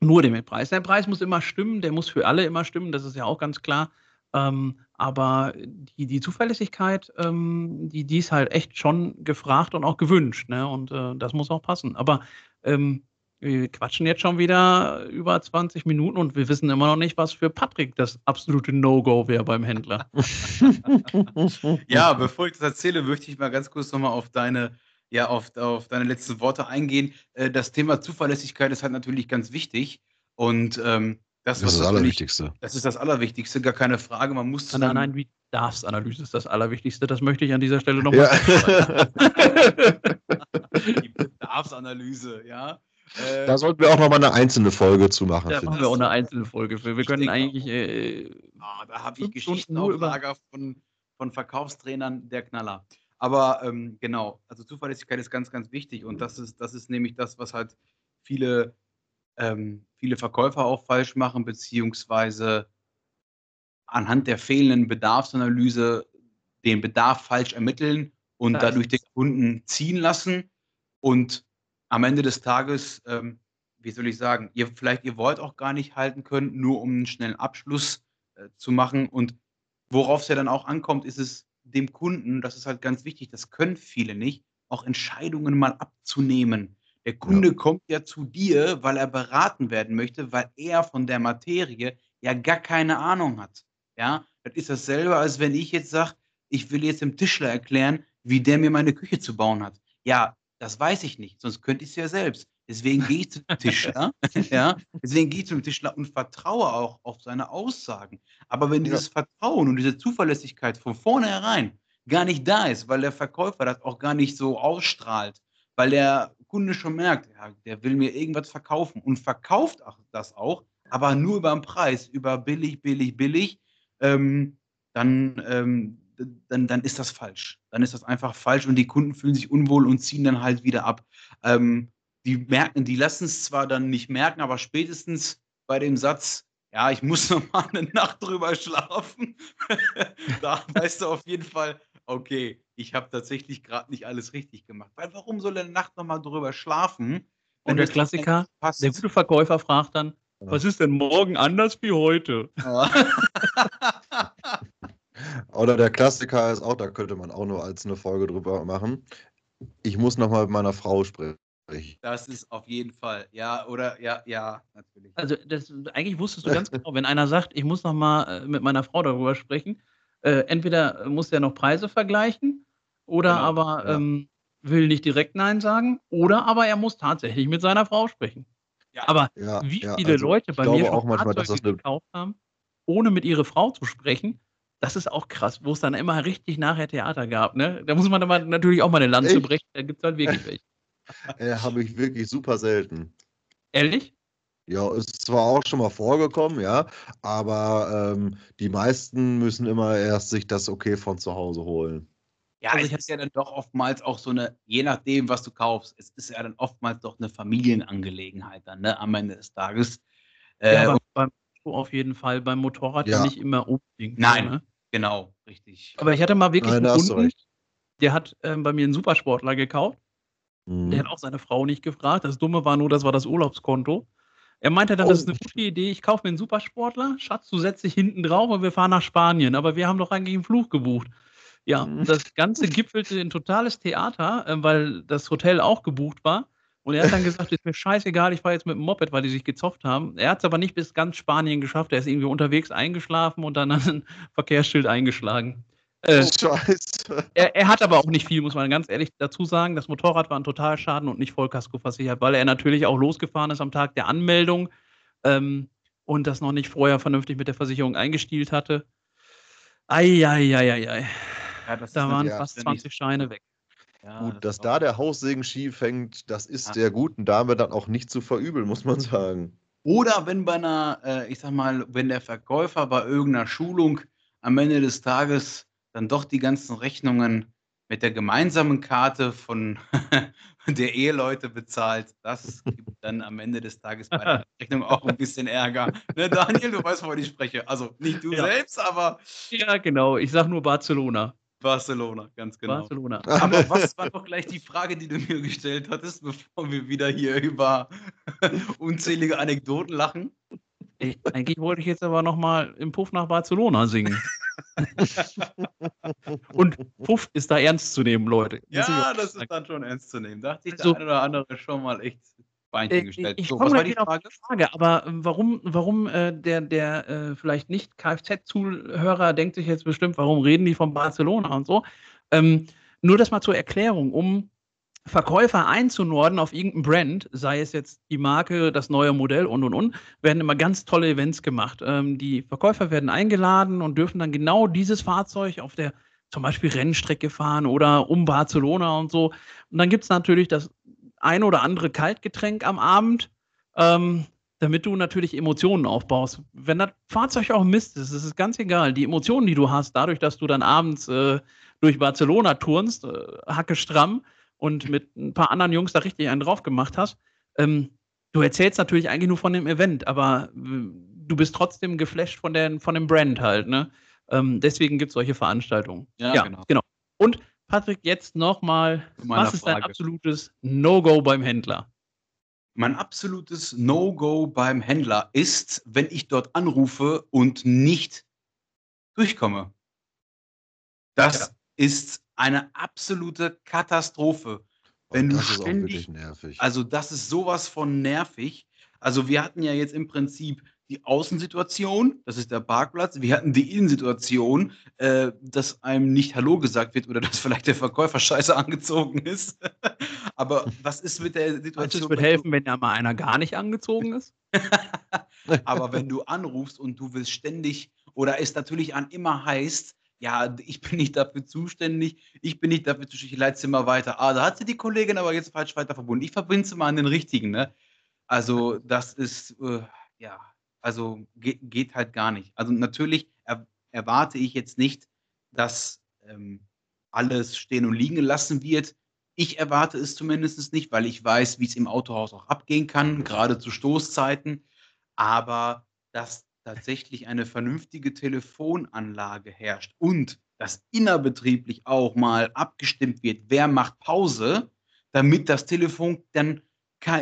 nur dem Preis. Der Preis muss immer stimmen, der muss für alle immer stimmen, das ist ja auch ganz klar. Ähm, aber die, die Zuverlässigkeit, ähm, die, die ist halt echt schon gefragt und auch gewünscht. Ne? Und äh, das muss auch passen. Aber ähm, wir quatschen jetzt schon wieder über 20 Minuten und wir wissen immer noch nicht, was für Patrick das absolute No-Go wäre beim Händler. ja, bevor ich das erzähle, möchte ich mal ganz kurz nochmal auf deine, ja, auf, auf deine letzten Worte eingehen. Äh, das Thema Zuverlässigkeit ist halt natürlich ganz wichtig. Und ähm, das, das ist das Allerwichtigste. Das ist das Allerwichtigste, gar keine Frage. Man muss. Nein, nein, wie Bedarfsanalyse ist das Allerwichtigste. Das möchte ich an dieser Stelle nochmal. Ja. Die Bedarfsanalyse, ja. Äh, da sollten wir auch nochmal eine einzelne Folge zu machen. Da machen wir auch eine einzelne Folge für. Wir können eigentlich. Äh, ah, da habe ich Geschichten auf Lager von, von Verkaufstrainern der Knaller. Aber ähm, genau, also Zuverlässigkeit ist ganz, ganz wichtig und das ist, das ist nämlich das, was halt viele ähm, viele Verkäufer auch falsch machen, beziehungsweise anhand der fehlenden Bedarfsanalyse den Bedarf falsch ermitteln und dadurch den Kunden ziehen lassen. Und am Ende des Tages, ähm, wie soll ich sagen, ihr vielleicht ihr wollt auch gar nicht halten können, nur um einen schnellen Abschluss äh, zu machen. Und worauf es ja dann auch ankommt, ist es dem Kunden, das ist halt ganz wichtig, das können viele nicht, auch Entscheidungen mal abzunehmen. Der Kunde ja. kommt ja zu dir, weil er beraten werden möchte, weil er von der Materie ja gar keine Ahnung hat. Ja, das ist dasselbe, als wenn ich jetzt sage, ich will jetzt dem Tischler erklären, wie der mir meine Küche zu bauen hat. Ja, das weiß ich nicht, sonst könnte ich es ja selbst. Deswegen gehe ich zum Tischler, ja, deswegen gehe ich zum Tischler und vertraue auch auf seine Aussagen. Aber wenn dieses. Vertrauen und diese Zuverlässigkeit von vornherein gar nicht da ist, weil der Verkäufer das auch gar nicht so ausstrahlt, weil der Kunde schon merkt, ja, der will mir irgendwas verkaufen und verkauft das auch, aber nur über den Preis, über billig, billig, billig, ähm, dann, ähm, dann, dann ist das falsch. Dann ist das einfach falsch und die Kunden fühlen sich unwohl und ziehen dann halt wieder ab. Ähm, die merken, die lassen es zwar dann nicht merken, aber spätestens bei dem Satz, ja, ich muss noch mal eine Nacht drüber schlafen, da weißt du auf jeden Fall, okay, ich habe tatsächlich gerade nicht alles richtig gemacht. Weil warum soll er Nacht nochmal drüber schlafen? Und der Klassiker, der gute Verkäufer fragt dann, was ist denn morgen anders wie heute? Ja. Oder der Klassiker ist auch, da könnte man auch nur als eine Folge drüber machen. Ich muss nochmal mit meiner Frau sprechen. Das ist auf jeden Fall, ja, oder ja, ja, natürlich. Also das, eigentlich wusstest du ganz genau, wenn einer sagt, ich muss nochmal äh, mit meiner Frau darüber sprechen, äh, entweder muss er noch Preise vergleichen oder genau, aber ja. ähm, will nicht direkt Nein sagen. Oder aber er muss tatsächlich mit seiner Frau sprechen. Ja. Aber ja, wie viele also Leute bei mir schon manchmal, Fahrzeuge gekauft haben, ohne mit ihrer Frau zu sprechen, das ist auch krass, wo es dann immer richtig nachher Theater gab. Ne? Da muss man dann natürlich auch mal eine Lanze Echt? brechen, da gibt es halt wirklich welche. äh, Habe ich wirklich super selten. Ehrlich? Ja, ist zwar auch schon mal vorgekommen, ja, aber ähm, die meisten müssen immer erst sich das Okay von zu Hause holen. Ja, also es ist ja dann doch oftmals auch so eine, je nachdem, was du kaufst, es ist ja dann oftmals doch eine Familienangelegenheit dann, ne, am Ende des Tages. Äh, ja, beim Auto auf jeden Fall, beim Motorrad ja, nicht immer unbedingt. Nein, ne? genau, richtig. Aber ich hatte mal wirklich Nein, einen Kunden, der hat ähm, bei mir einen Supersportler gekauft. Mhm. Der hat auch seine Frau nicht gefragt. Das Dumme war nur, das war das Urlaubskonto. Er meinte dann, oh. das ist eine oh. gute Idee, ich kaufe mir einen Supersportler, Schatz, du setzt dich hinten drauf und wir fahren nach Spanien. Aber wir haben doch eigentlich einen Fluch gebucht. Ja, mhm. das Ganze gipfelte in totales Theater, äh, weil das Hotel auch gebucht war. Und er hat dann gesagt, ist mir scheißegal, ich fahre jetzt mit dem Moped, weil die sich gezopft haben. Er hat es aber nicht bis ganz Spanien geschafft. Er ist irgendwie unterwegs eingeschlafen und dann ein Verkehrsschild eingeschlagen. Äh, Scheiße. Er, er, hat aber auch nicht viel, muss man ganz ehrlich dazu sagen. Das Motorrad war ein Totalschaden und nicht Vollkasko versichert, weil er natürlich auch losgefahren ist am Tag der Anmeldung ähm, und das noch nicht vorher vernünftig mit der Versicherung eingestielt hatte. Eieieiei. Ja, da waren fast 20 Scheine weg. Ja, Gut, das dass da der Haussegen schief hängt, das ist ja. der guten Dame dann auch nicht zu verübeln, muss man sagen. Oder wenn bei einer, äh, ich sag mal, wenn der Verkäufer bei irgendeiner Schulung am Ende des Tages dann doch die ganzen Rechnungen mit der gemeinsamen Karte von der Eheleute bezahlt. Das gibt dann am Ende des Tages bei der Rechnung auch ein bisschen Ärger. Ne, Daniel, du weißt, wovon ich spreche. Also nicht du ja. selbst, aber. Ja, genau. Ich sag nur Barcelona. Barcelona, ganz genau. Barcelona. Aber was war doch gleich die Frage, die du mir gestellt hattest, bevor wir wieder hier über unzählige Anekdoten lachen? Ich, eigentlich wollte ich jetzt aber noch mal im Puff nach Barcelona singen. Und Puff ist da ernst zu nehmen, Leute. Ja, das ist dann schon ernst zu nehmen. Da hat sich also, der eine oder andere schon mal echt Beinchen äh, gestellt. Ich, ich so, was war die Frage? Frage? Aber ähm, warum, warum äh, der, der äh, vielleicht nicht Kfz-Zuhörer denkt sich jetzt bestimmt, warum reden die von Barcelona und so? Ähm, nur das mal zur Erklärung, um Verkäufer einzunorden auf irgendein Brand, sei es jetzt die Marke, das neue Modell und und und, werden immer ganz tolle Events gemacht. Ähm, die Verkäufer werden eingeladen und dürfen dann genau dieses Fahrzeug auf der zum Beispiel Rennstrecke fahren oder um Barcelona und so. Und dann gibt es natürlich das ein oder andere Kaltgetränk am Abend, ähm, damit du natürlich Emotionen aufbaust. Wenn das Fahrzeug auch Mist ist, ist es ganz egal. Die Emotionen, die du hast, dadurch, dass du dann abends äh, durch Barcelona turnst, äh, hacke stramm, und mit ein paar anderen Jungs da richtig einen drauf gemacht hast. Ähm, du erzählst natürlich eigentlich nur von dem Event, aber du bist trotzdem geflasht von, der, von dem Brand halt. Ne? Ähm, deswegen gibt es solche Veranstaltungen. Ja, ja genau. genau. Und Patrick, jetzt nochmal, was ist Frage. dein absolutes No-Go beim Händler? Mein absolutes No-Go beim Händler ist, wenn ich dort anrufe und nicht durchkomme. Das ja. ist eine absolute Katastrophe. Oh, wenn das du ständig, also das ist sowas von nervig. Also wir hatten ja jetzt im Prinzip die Außensituation, das ist der Parkplatz. Wir hatten die Innensituation, äh, dass einem nicht Hallo gesagt wird oder dass vielleicht der Verkäufer scheiße angezogen ist. Aber was ist mit der Situation? Es wird helfen, wenn da mal einer gar nicht angezogen ist. Aber wenn du anrufst und du willst ständig oder es natürlich an immer heißt, ja, ich bin nicht dafür zuständig, ich bin nicht dafür zuständig, ich leite sie mal weiter. Ah, da hat sie die Kollegin aber jetzt falsch weiter verbunden. Ich verbinde sie mal an den richtigen, ne? Also, das ist, äh, ja, also ge geht halt gar nicht. Also, natürlich er erwarte ich jetzt nicht, dass ähm, alles stehen und liegen gelassen wird. Ich erwarte es zumindest nicht, weil ich weiß, wie es im Autohaus auch abgehen kann, gerade zu Stoßzeiten. Aber dass tatsächlich eine vernünftige Telefonanlage herrscht und dass innerbetrieblich auch mal abgestimmt wird, wer macht Pause, damit das Telefon dann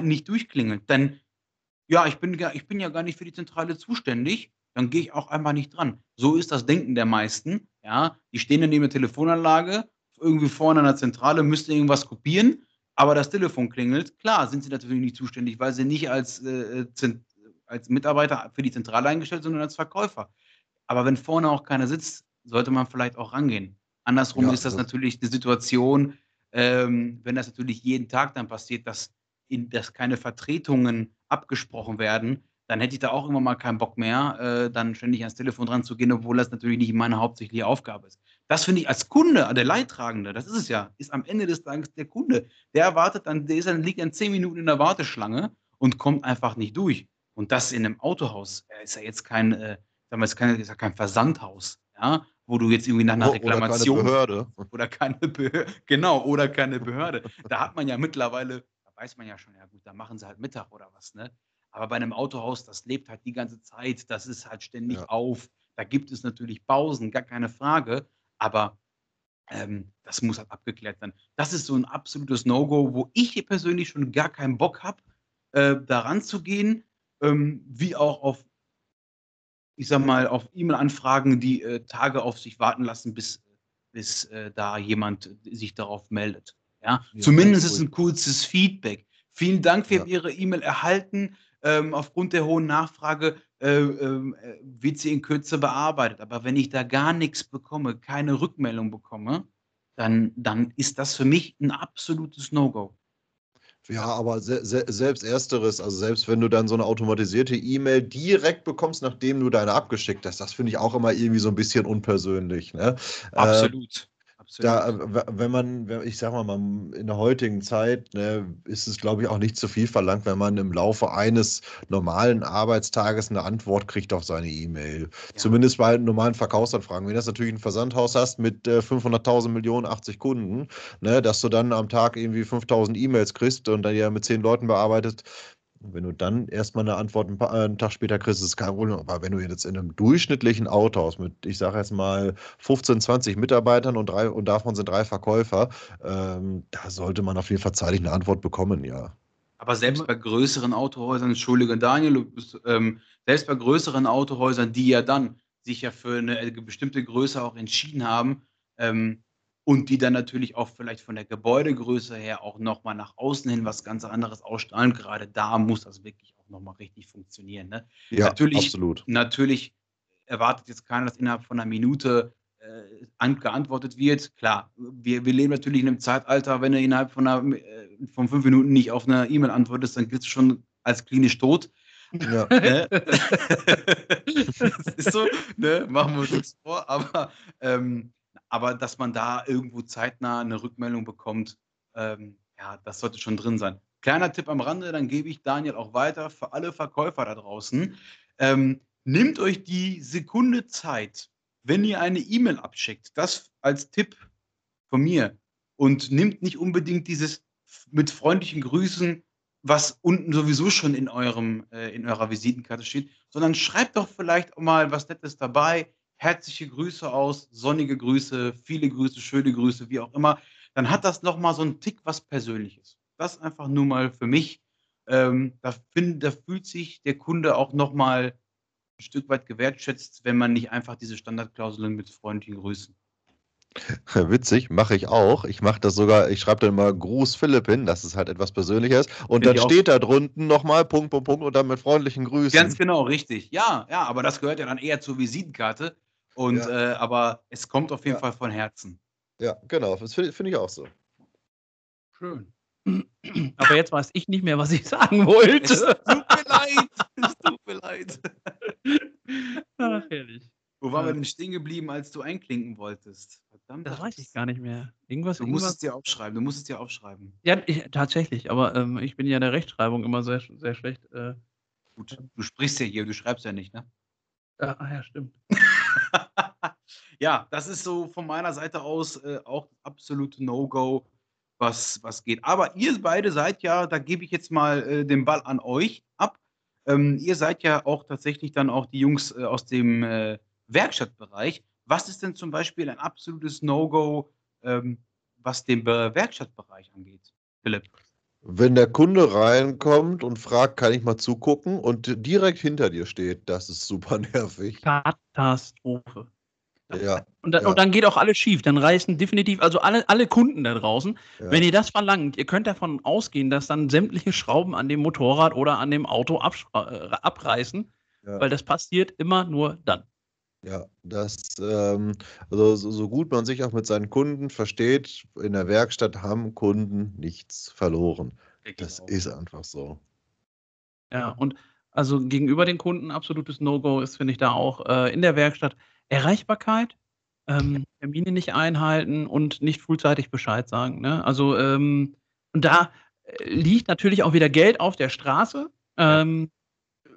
nicht durchklingelt. Denn ja, ich bin, ich bin ja gar nicht für die Zentrale zuständig, dann gehe ich auch einfach nicht dran. So ist das Denken der meisten. Ja, die stehen dann neben der Telefonanlage, irgendwie vorne an der Zentrale, müssten irgendwas kopieren, aber das Telefon klingelt. Klar, sind sie natürlich nicht zuständig, weil sie nicht als äh, als Mitarbeiter für die Zentrale eingestellt, sondern als Verkäufer. Aber wenn vorne auch keiner sitzt, sollte man vielleicht auch rangehen. Andersrum ja, ist das, das natürlich die Situation, ähm, wenn das natürlich jeden Tag dann passiert, dass, in, dass keine Vertretungen abgesprochen werden, dann hätte ich da auch immer mal keinen Bock mehr, äh, dann ständig ans Telefon dran zu gehen, obwohl das natürlich nicht meine hauptsächliche Aufgabe ist. Das finde ich als Kunde, der Leidtragende, das ist es ja, ist am Ende des Tages der Kunde. Der erwartet dann, der ist dann, liegt dann zehn Minuten in der Warteschlange und kommt einfach nicht durch. Und das in einem Autohaus äh, ist ja jetzt kein, äh, sagen wir, ist, kein, ist ja kein Versandhaus, ja, wo du jetzt irgendwie nach einer Reklamation. Oder keine Behörde. Oder keine Behörde. Genau, oder keine Behörde. da hat man ja mittlerweile, weiß man ja schon, ja gut, da machen sie halt Mittag oder was, ne? Aber bei einem Autohaus, das lebt halt die ganze Zeit, das ist halt ständig ja. auf. Da gibt es natürlich Pausen, gar keine Frage. Aber ähm, das muss halt abgeklärt werden. Das ist so ein absolutes No-Go, wo ich persönlich schon gar keinen Bock habe, äh, daran zu gehen, ähm, wie auch auf, ich sag mal, auf E-Mail-Anfragen, die äh, Tage auf sich warten lassen, bis, bis äh, da jemand sich darauf meldet. Ja? ja Zumindest ist ein kurzes Feedback. Vielen Dank, wir ja. haben Ihre E-Mail erhalten. Ähm, aufgrund der hohen Nachfrage äh, ähm, äh, wird sie in Kürze bearbeitet. Aber wenn ich da gar nichts bekomme, keine Rückmeldung bekomme, dann, dann ist das für mich ein absolutes No-Go. Ja, aber se se selbst Ersteres, also selbst wenn du dann so eine automatisierte E-Mail direkt bekommst, nachdem du deine abgeschickt hast, das finde ich auch immer irgendwie so ein bisschen unpersönlich. Ne? Äh, Absolut. Da, wenn man, ich sag mal, in der heutigen Zeit ne, ist es, glaube ich, auch nicht zu viel verlangt, wenn man im Laufe eines normalen Arbeitstages eine Antwort kriegt auf seine E-Mail. Ja. Zumindest bei normalen Verkaufsanfragen. Wenn du natürlich ein Versandhaus hast mit äh, 500.000 Millionen, 80 Kunden, ne, dass du dann am Tag irgendwie 5000 E-Mails kriegst und dann ja mit 10 Leuten bearbeitest, und wenn du dann erstmal eine Antwort ein paar, äh, einen Tag später kriegst, ist es kein Problem. Aber wenn du jetzt in einem durchschnittlichen Autohaus mit, ich sage jetzt mal, 15, 20 Mitarbeitern und, drei, und davon sind drei Verkäufer, ähm, da sollte man auf jeden Fall zeitig eine Antwort bekommen, ja. Aber selbst bei größeren Autohäusern, entschuldige Daniel, ähm, selbst bei größeren Autohäusern, die ja dann sich ja für eine äh, bestimmte Größe auch entschieden haben, ähm, und die dann natürlich auch vielleicht von der Gebäudegröße her auch nochmal nach außen hin was ganz anderes ausstrahlen. Gerade da muss das wirklich auch nochmal richtig funktionieren. Ne? Ja, natürlich, absolut. Natürlich erwartet jetzt keiner, dass innerhalb von einer Minute äh, geantwortet wird. Klar, wir, wir leben natürlich in einem Zeitalter, wenn du innerhalb von, einer, äh, von fünf Minuten nicht auf eine E-Mail antwortest, dann gilt es schon als klinisch tot. Ja. Ne? das ist so, ne? machen wir uns nichts vor, aber ähm, aber dass man da irgendwo zeitnah eine Rückmeldung bekommt, ähm, ja, das sollte schon drin sein. Kleiner Tipp am Rande, dann gebe ich Daniel auch weiter für alle Verkäufer da draußen. Ähm, nehmt euch die Sekunde Zeit, wenn ihr eine E-Mail abschickt, das als Tipp von mir und nimmt nicht unbedingt dieses mit freundlichen Grüßen, was unten sowieso schon in eurem äh, in eurer Visitenkarte steht, sondern schreibt doch vielleicht auch mal was Nettes dabei herzliche Grüße aus, sonnige Grüße, viele Grüße, schöne Grüße, wie auch immer, dann hat das nochmal so einen Tick was Persönliches. Das einfach nur mal für mich. Ähm, da, find, da fühlt sich der Kunde auch nochmal ein Stück weit gewertschätzt, wenn man nicht einfach diese Standardklauseln mit freundlichen Grüßen. Witzig, mache ich auch. Ich mache das sogar, ich schreibe dann mal Gruß Philipp hin, dass es halt etwas Persönliches. Und Find dann steht da drunten nochmal Punkt, Punkt, Punkt und dann mit freundlichen Grüßen. Ganz genau, richtig. Ja, ja, aber das gehört ja dann eher zur Visitenkarte. Und, ja. äh, aber es kommt auf jeden ja. Fall von Herzen. Ja, genau. Das finde find ich auch so. Schön. Aber jetzt weiß ich nicht mehr, was ich sagen wollte. Es tut mir leid. Es tut mir leid. Ach, herrlich. Wo waren wir denn stehen geblieben, als du einklinken wolltest? Verdammt. Das weiß ich gar nicht mehr. Irgendwas, du musst irgendwas... es dir aufschreiben. Du musst es dir aufschreiben. Ja, ich, tatsächlich. Aber ähm, ich bin ja in der Rechtschreibung immer sehr, sehr schlecht. Äh, Gut, du sprichst ja hier, du schreibst ja nicht, ne? Ah, ja, stimmt. ja, das ist so von meiner Seite aus äh, auch das absolute No-Go, was, was geht. Aber ihr beide seid ja, da gebe ich jetzt mal äh, den Ball an euch ab. Ähm, ihr seid ja auch tatsächlich dann auch die Jungs äh, aus dem äh, Werkstattbereich. Was ist denn zum Beispiel ein absolutes No-Go, ähm, was den Werkstattbereich angeht, Philipp? Wenn der Kunde reinkommt und fragt, kann ich mal zugucken und direkt hinter dir steht, das ist super nervig. Katastrophe. Ja, und, dann, ja. und dann geht auch alles schief. Dann reißen definitiv, also alle, alle Kunden da draußen, ja. wenn ihr das verlangt, ihr könnt davon ausgehen, dass dann sämtliche Schrauben an dem Motorrad oder an dem Auto äh, abreißen, weil das passiert immer nur dann. Ja, das, ähm, also so, so gut man sich auch mit seinen Kunden versteht, in der Werkstatt haben Kunden nichts verloren. Das ist einfach so. Ja, und also gegenüber den Kunden absolutes No-Go ist, finde ich, da auch äh, in der Werkstatt Erreichbarkeit, ähm, Termine nicht einhalten und nicht frühzeitig Bescheid sagen. Ne? Also, ähm, und da äh, liegt natürlich auch wieder Geld auf der Straße. Ähm,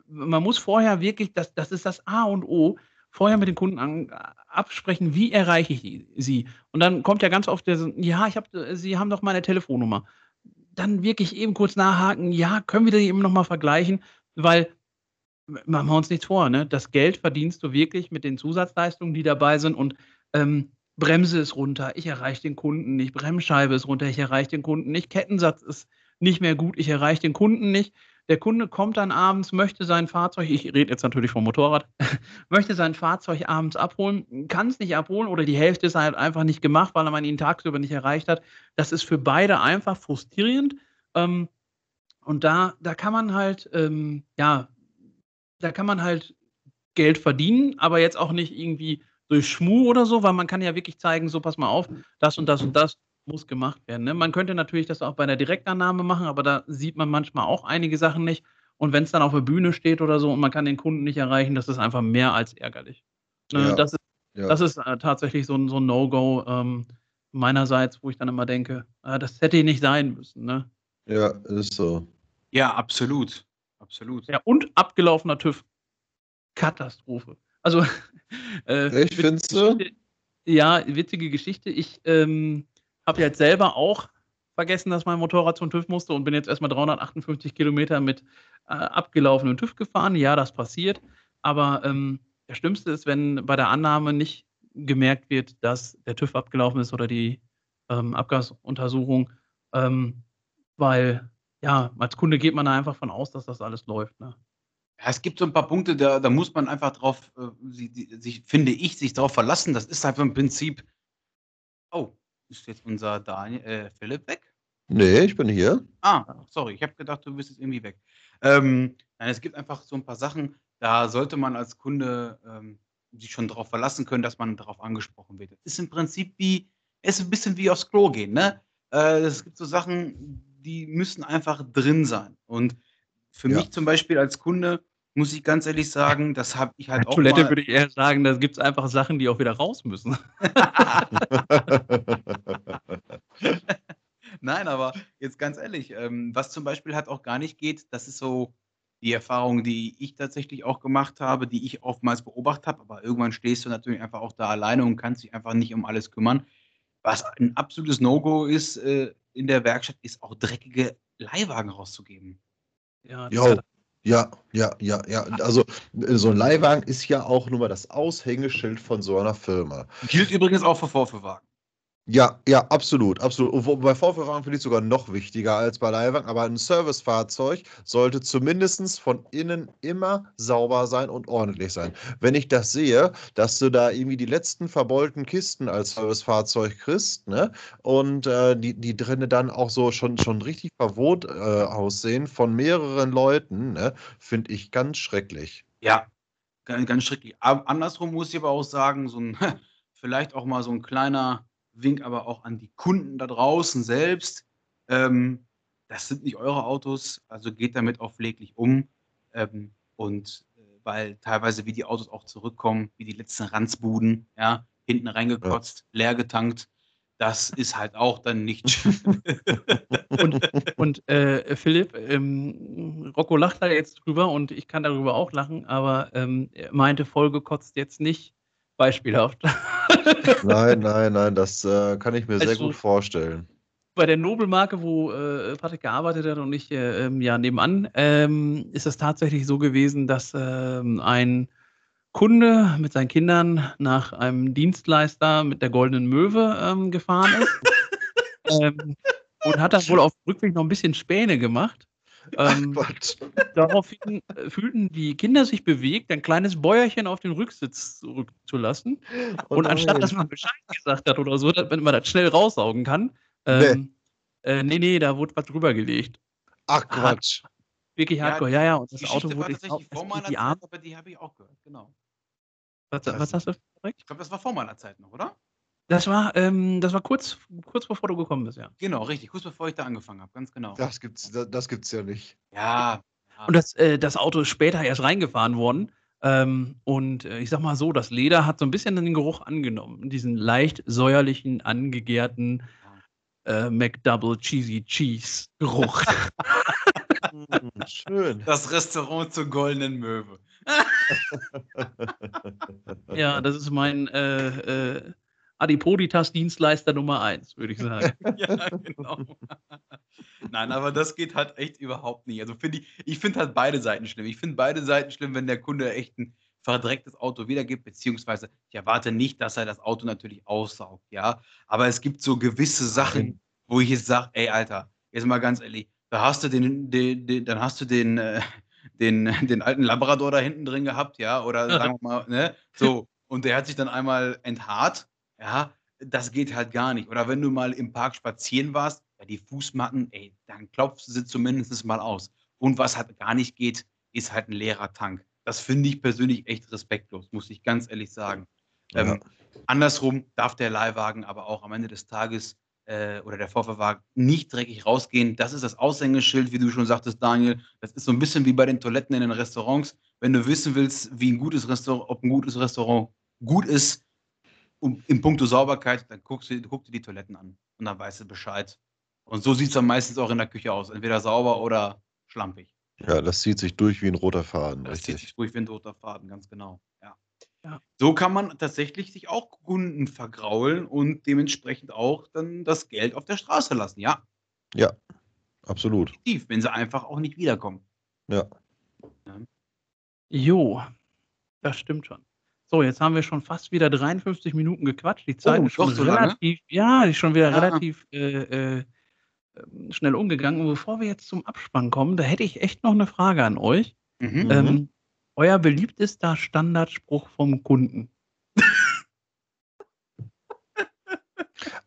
man muss vorher wirklich, das, das ist das A und O, vorher mit den Kunden an, absprechen, wie erreiche ich sie. Und dann kommt ja ganz oft der, ja, ich habe, Sie haben doch meine Telefonnummer. Dann wirklich eben kurz nachhaken, ja, können wir die eben nochmal vergleichen, weil machen wir uns nichts vor, ne? Das Geld verdienst du wirklich mit den Zusatzleistungen, die dabei sind und ähm, Bremse ist runter, ich erreiche den Kunden nicht, Bremsscheibe ist runter, ich erreiche den Kunden nicht, Kettensatz ist nicht mehr gut, ich erreiche den Kunden nicht. Der Kunde kommt dann abends, möchte sein Fahrzeug, ich rede jetzt natürlich vom Motorrad, möchte sein Fahrzeug abends abholen, kann es nicht abholen oder die Hälfte ist halt einfach nicht gemacht, weil man ihn tagsüber nicht erreicht hat. Das ist für beide einfach frustrierend. Ähm, und da, da kann man halt, ähm, ja, da kann man halt Geld verdienen, aber jetzt auch nicht irgendwie durch Schmu oder so, weil man kann ja wirklich zeigen, so pass mal auf, das und das und das muss gemacht werden. Ne? Man könnte natürlich das auch bei einer Direktannahme machen, aber da sieht man manchmal auch einige Sachen nicht. Und wenn es dann auf der Bühne steht oder so und man kann den Kunden nicht erreichen, das ist einfach mehr als ärgerlich. Ne? Ja, das ist, ja. das ist äh, tatsächlich so ein, so ein No-Go ähm, meinerseits, wo ich dann immer denke, äh, das hätte nicht sein müssen. Ne? Ja, ist so. Ja, absolut. Absolut. Ja, und abgelaufener TÜV. Katastrophe. Also, äh, ich finde du? Ja, witzige Geschichte. Ich ähm, habe jetzt selber auch vergessen, dass mein Motorrad zum TÜV musste und bin jetzt erstmal 358 Kilometer mit äh, abgelaufenem TÜV gefahren. Ja, das passiert. Aber ähm, das Schlimmste ist, wenn bei der Annahme nicht gemerkt wird, dass der TÜV abgelaufen ist oder die ähm, Abgasuntersuchung, ähm, weil ja, als Kunde geht man da einfach von aus, dass das alles läuft. Ne? Ja, es gibt so ein paar Punkte, da, da muss man einfach drauf, äh, sie, die, sich, finde ich, sich darauf verlassen. Das ist halt im Prinzip. Oh, ist jetzt unser Daniel, äh, Philipp weg? Nee, ich bin hier. Ah, sorry, ich habe gedacht, du bist jetzt irgendwie weg. Ähm, nein, es gibt einfach so ein paar Sachen, da sollte man als Kunde ähm, sich schon darauf verlassen können, dass man darauf angesprochen wird. Das ist im Prinzip wie, es ist ein bisschen wie aufs Klo gehen, ne? Äh, es gibt so Sachen, die müssen einfach drin sein. Und für Ja. mich zum Beispiel als Kunde muss ich ganz ehrlich sagen, das habe ich halt Bei auch Toilette mal. würde ich eher sagen, da gibt es einfach Sachen, die auch wieder raus müssen. Nein, aber jetzt ganz ehrlich, ähm, was zum Beispiel halt auch gar nicht geht, das ist so die Erfahrung, die ich tatsächlich auch gemacht habe, die ich oftmals beobachtet habe, aber irgendwann stehst du natürlich einfach auch da alleine und kannst dich einfach nicht um alles kümmern. Was ein absolutes No-Go ist äh, in der Werkstatt, ist auch dreckige Leihwagen rauszugeben. Ja, das Ja, ja, ja, ja. Also äh, so ein Leihwagen ist ja auch nur mal das Aushängeschild von so einer Firma. Gilt übrigens auch für Vorführwagen. Ja, ja, absolut, absolut. Und bei Vorführwagen finde ich sogar noch wichtiger als bei Leihwagen, aber ein Servicefahrzeug sollte zumindest von innen immer sauber sein und ordentlich sein. Wenn ich das sehe, dass du da irgendwie die letzten verbeulten Kisten als Servicefahrzeug kriegst, ne, und äh, die, die drinnen dann auch so schon, schon richtig verwohnt äh, aussehen von mehreren Leuten, ne, finde ich ganz schrecklich. Ja, ganz, ganz schrecklich. Andersrum muss ich aber auch sagen, so ein, vielleicht auch mal so ein kleiner Wink, aber auch an die Kunden da draußen selbst. Ähm, das sind nicht eure Autos, also geht damit auch pfleglich um. Ähm, und äh, weil teilweise wie die Autos auch zurückkommen, wie die letzten Ranzbuden, ja, hinten reingekotzt, leer getankt, das ist halt auch dann nicht schön. Und, und äh, Philipp, ähm, Rocco lacht da jetzt drüber und ich kann darüber auch lachen, aber ähm, er meinte, vollgekotzt jetzt nicht beispielhaft. Nein, nein, nein, das äh, kann ich mir sehr Also- gut vorstellen. Bei der Nobelmarke, wo äh, Patrick gearbeitet hat und ich äh, ähm, ja nebenan, ähm, ist es tatsächlich so gewesen, dass ähm, ein Kunde mit seinen Kindern nach einem Dienstleister mit der Goldenen Möwe ähm, gefahren ist ähm, und hat dann wohl auf dem Rückweg noch ein bisschen Späne gemacht. Ähm. Daraufhin äh, fühlten die Kinder sich bewegt, ein kleines Bäuerchen auf den Rücksitz zurückzulassen. Oh und anstatt, dass man Bescheid gesagt hat oder so, damit man das schnell raussaugen kann, ähm, äh, nee, nee, da wurde was drüber gelegt. Ach Quatsch. Wirklich Ja, hardcore, ja, ja. Und das Auto wurde tatsächlich vor meiner die Zeit, Arme. aber die habe ich auch gehört, genau. Was, was hast du? Ich glaube, das war vor meiner Zeit noch, oder? Das war, ähm, das war kurz, kurz bevor du gekommen bist, ja. Genau, richtig, kurz bevor ich da angefangen habe, ganz genau. Das gibt's, das, das gibt's ja nicht. Ja. ja. Und das, äh, das Auto ist später erst reingefahren worden. Ähm, und äh, ich sag mal so, das Leder hat so ein bisschen den Geruch angenommen. Diesen leicht säuerlichen, angegärten äh, McDouble Cheesy Cheese Geruch. Hm, Schön. das Restaurant zur Goldenen Möwe. ja, das ist mein äh, Adipoditas-Dienstleister Nummer 1, würde ich sagen. ja, genau. Nein, aber das geht halt echt überhaupt nicht. Also finde ich, ich finde halt beide Seiten schlimm. Ich finde beide Seiten schlimm, wenn der Kunde echt ein verdrecktes Auto wiedergibt, beziehungsweise ich erwarte nicht, dass er das Auto natürlich aussaugt, ja. Aber es gibt so gewisse Sachen, wo ich jetzt sage, ey, Alter, jetzt mal ganz ehrlich, da hast du den, den, den dann hast du den, äh, den, den alten Labrador da hinten drin gehabt, ja, oder sagen wir mal, ne, so, und der hat sich dann einmal enthaart, ja, das geht halt gar nicht. Oder wenn du mal im Park spazieren warst, ja, die Fußmatten, ey, dann klopfst du sie zumindest mal aus. Und was halt gar nicht geht, ist halt ein leerer Tank. Das finde ich persönlich echt respektlos, muss ich ganz ehrlich sagen. Ja. Ähm, andersrum darf der Leihwagen aber auch am Ende des Tages äh, oder der Vorfahrwagen nicht dreckig rausgehen. Das ist das Aushängeschild, wie du schon sagtest, Daniel. Das ist so ein bisschen wie bei den Toiletten in den Restaurants. Wenn du wissen willst, wie ein gutes Restaurant, ob ein gutes Restaurant gut ist, um, in puncto Sauberkeit, dann guckst du, guck dir die Toiletten an und dann weißt du Bescheid. Und so sieht es dann meistens auch in der Küche aus. Entweder sauber oder schlampig. Ja, das zieht sich durch wie ein roter Faden, Das zieht richtig. sich durch wie ein toter Faden, ganz genau. Ja. Ja. So kann man tatsächlich sich auch Kunden vergraulen und dementsprechend auch dann das Geld auf der Straße lassen. Ja, Absolut. tief, wenn sie einfach auch nicht wiederkommen. Ja. Jo, das stimmt schon. So, jetzt haben wir schon fast wieder 53 Minuten gequatscht. Die Zeit Oh, ist schon so lange? relativ, ja, die ist schon wieder Ja. relativ äh, äh, schnell umgegangen. Und bevor wir jetzt zum Abspann kommen, da hätte ich echt noch eine Frage an euch. Mhm. Mhm. Ähm, euer beliebtester Standardspruch vom Kunden.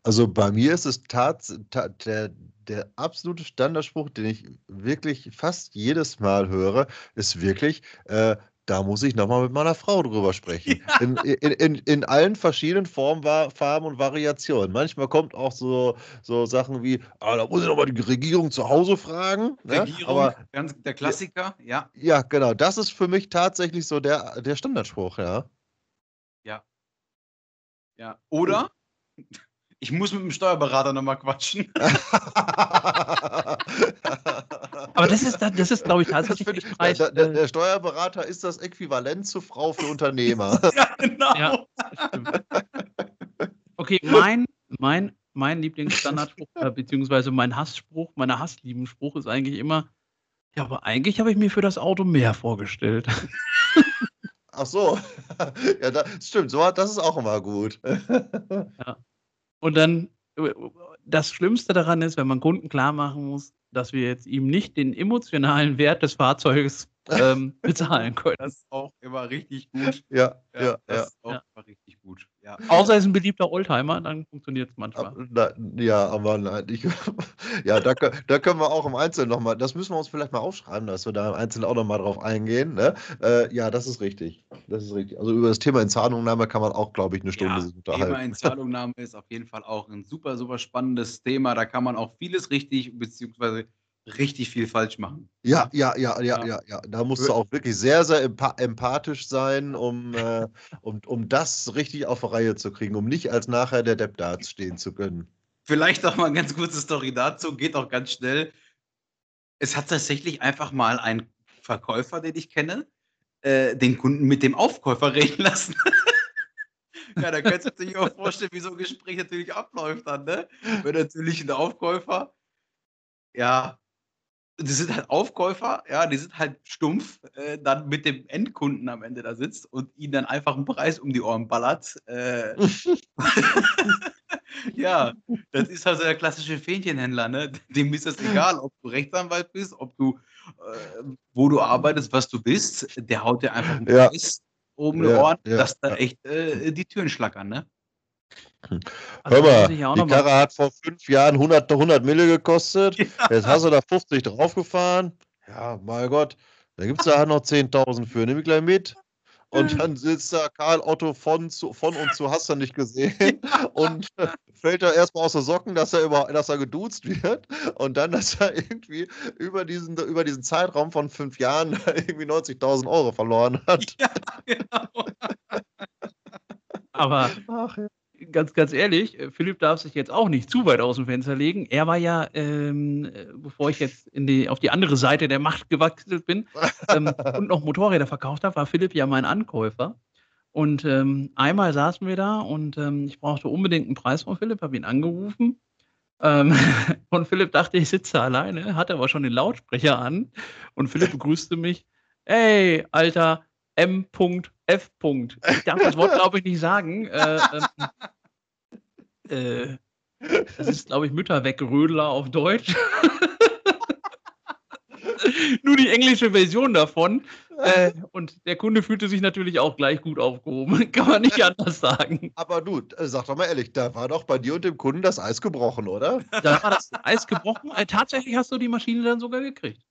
Also bei mir ist es tats ta der, der absolute Standardspruch, den ich wirklich fast jedes Mal höre, ist wirklich, äh, da muss ich nochmal mit meiner Frau drüber sprechen. In, in, in, in allen verschiedenen Formen, Farben und Variationen. Manchmal kommt auch so, so Sachen wie, ah, da muss ich nochmal die Regierung zu Hause fragen. Ne? Regierung, Aber ganz, der Klassiker, ja. ja, genau, das ist für mich tatsächlich so der, der Standardspruch, ja. ja. Oder ich muss mit dem Steuerberater nochmal quatschen. Aber das ist, das ist glaube ich, Das tatsächlich find ich- der, der, äh, der Steuerberater ist das Äquivalent zu Frau für Unternehmer. ja, genau. Ja. Okay, mein, mein, mein Lieblingsstandardspruch, äh, beziehungsweise mein Hassspruch, meine Hassliebenspruch ist eigentlich immer, ja, aber eigentlich habe ich mir für das Auto mehr vorgestellt. Ach so. Ja, das stimmt. So, das ist auch immer gut. Und dann, äh, das Schlimmste daran ist, wenn man Kunden klar machen muss, dass wir jetzt ihm nicht den emotionalen Wert des Fahrzeuges ähm, bezahlen können. Das ist auch immer richtig gut. Ja, ja, ja. das ist auch Ja. immer richtig gut. Ja. Außer er ist ein beliebter Oldtimer, dann funktioniert es manchmal. Na, ja, aber nein, ich, ja, da, da können wir auch im Einzelnen nochmal, das müssen wir uns vielleicht mal aufschreiben, dass wir da im Einzelnen auch nochmal drauf eingehen. Ne? Äh, ja, das ist richtig. Das ist richtig. Also über das Thema Entzahlungnahme kann man auch, glaube ich, eine Stunde Ja, sich Thema unterhalten. Entzahlungnahme ist auf jeden Fall auch ein super, super spannendes Thema. Da kann man auch vieles richtig beziehungsweise richtig viel falsch machen. Ja, ja, ja, ja, Ja. ja. Da musst du auch wirklich sehr, sehr empa empathisch sein, um, äh, um, um das richtig auf die Reihe zu kriegen, um nicht als nachher der Depp da stehen zu können. Vielleicht auch mal eine ganz kurze Story dazu, geht auch ganz schnell. Es hat tatsächlich einfach mal ein Verkäufer, den ich kenne, äh, den Kunden mit dem Aufkäufer reden lassen. ja, da kannst du dir auch vorstellen, wie so ein Gespräch natürlich abläuft dann, ne? Wenn natürlich ein Aufkäufer, ja, die sind halt Aufkäufer, ja, die sind halt stumpf, äh, dann mit dem Endkunden am Ende da sitzt und ihnen dann einfach einen Preis um die Ohren ballert. Äh, ja, das ist also der klassische Fähnchenhändler, ne? Dem ist es egal, ob du Rechtsanwalt bist, ob du, äh, wo du arbeitest, was du bist, der haut dir einfach einen Ja. Preis um die Ja, Ohren, ja, dass da ja. echt äh, die Türen schlackern, ne? Also, Hör mal, die Karre hat vor fünf Jahren 100, 100 Mille gekostet. Ja. Jetzt hast du da 50 draufgefahren. Ja, mein Gott. Da gibt es da noch 10.000 für. Nimm ich gleich mit. Und dann sitzt da Karl Otto von, zu, von und zu hast du nicht gesehen. Und fällt da erstmal aus den Socken, dass er, über, dass er geduzt wird. Und dann, dass er irgendwie über diesen, über diesen Zeitraum von fünf Jahren irgendwie 90.000 Euro verloren hat. Ja, genau. Aber Ach, ja. Ganz, ganz ehrlich, äh, Philipp darf sich jetzt auch nicht zu weit aus dem Fenster legen. Er war ja, ähm, äh, bevor ich jetzt die, auf die andere Seite der Macht gewechselt bin ähm, und noch Motorräder verkauft habe, war Philipp ja mein Ankäufer. Und ähm, einmal saßen wir da und ähm, ich brauchte unbedingt einen Preis von Philipp, habe ihn angerufen. Ähm, und Philipp dachte, ich sitze alleine, hatte aber schon den Lautsprecher an. Und Philipp begrüßte mich. Hey, Alter, M.F. Ich darf das Wort, glaube ich, nicht sagen. Äh, ähm, äh, das ist, glaube ich, Mütterwegrödler auf Deutsch. Nur die englische Version davon. Äh, und der Kunde fühlte sich natürlich auch gleich gut aufgehoben. Kann man nicht anders sagen. Aber du, äh, sag doch mal ehrlich, da war doch bei dir und dem Kunden das Eis gebrochen, oder? Da war das Eis gebrochen. Äh, tatsächlich hast du die Maschine dann sogar gekriegt.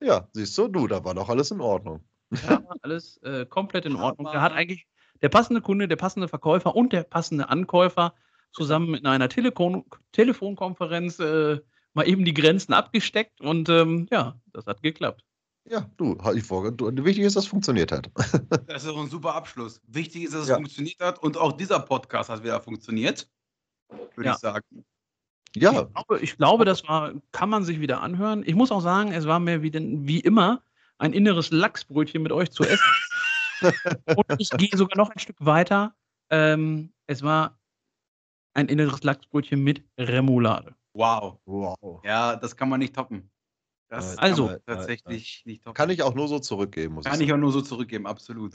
Ja, siehst du, du, da war doch alles in Ordnung. Ja, war alles äh, komplett in Ordnung. Da hat eigentlich der passende Kunde, der passende Verkäufer und der passende Ankäufer zusammen in einer Telekon Telefonkonferenz äh, mal eben die Grenzen abgesteckt und ähm, ja, das hat geklappt. Ja, du, ich vor, du, wichtig ist, dass es funktioniert hat. Das ist doch ein super Abschluss. Wichtig ist, dass es Ja. funktioniert hat und auch dieser Podcast hat wieder funktioniert. Würde Ja. ich sagen. Ja, Ich glaube, ich glaube, das war, kann man sich wieder anhören. Ich muss auch sagen, es war mir wie, denn, wie immer ein inneres Lachsbrötchen mit euch zu essen. und ich gehe sogar noch ein Stück weiter. Ähm, es war ein inneres Lachsbrötchen mit Remoulade. Wow. wow. Ja, das kann man nicht toppen. Das Nein, Also- kann man tatsächlich nicht toppen. Kann ich auch nur so zurückgeben, muss Kann ich ich auch nur so zurückgeben, absolut.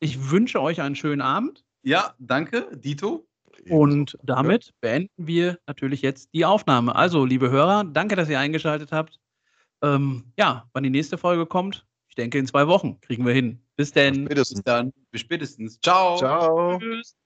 Ich wünsche euch einen schönen Abend. Ja, danke, Dito. Und damit beenden wir natürlich jetzt die Aufnahme. Also, liebe Hörer, danke, dass ihr eingeschaltet habt. Ähm, ja, wann die nächste Folge kommt, ich denke in zwei Wochen kriegen wir hin. Bis denn. Bis dann. Bis spätestens. Ciao. Ciao. Tschüss.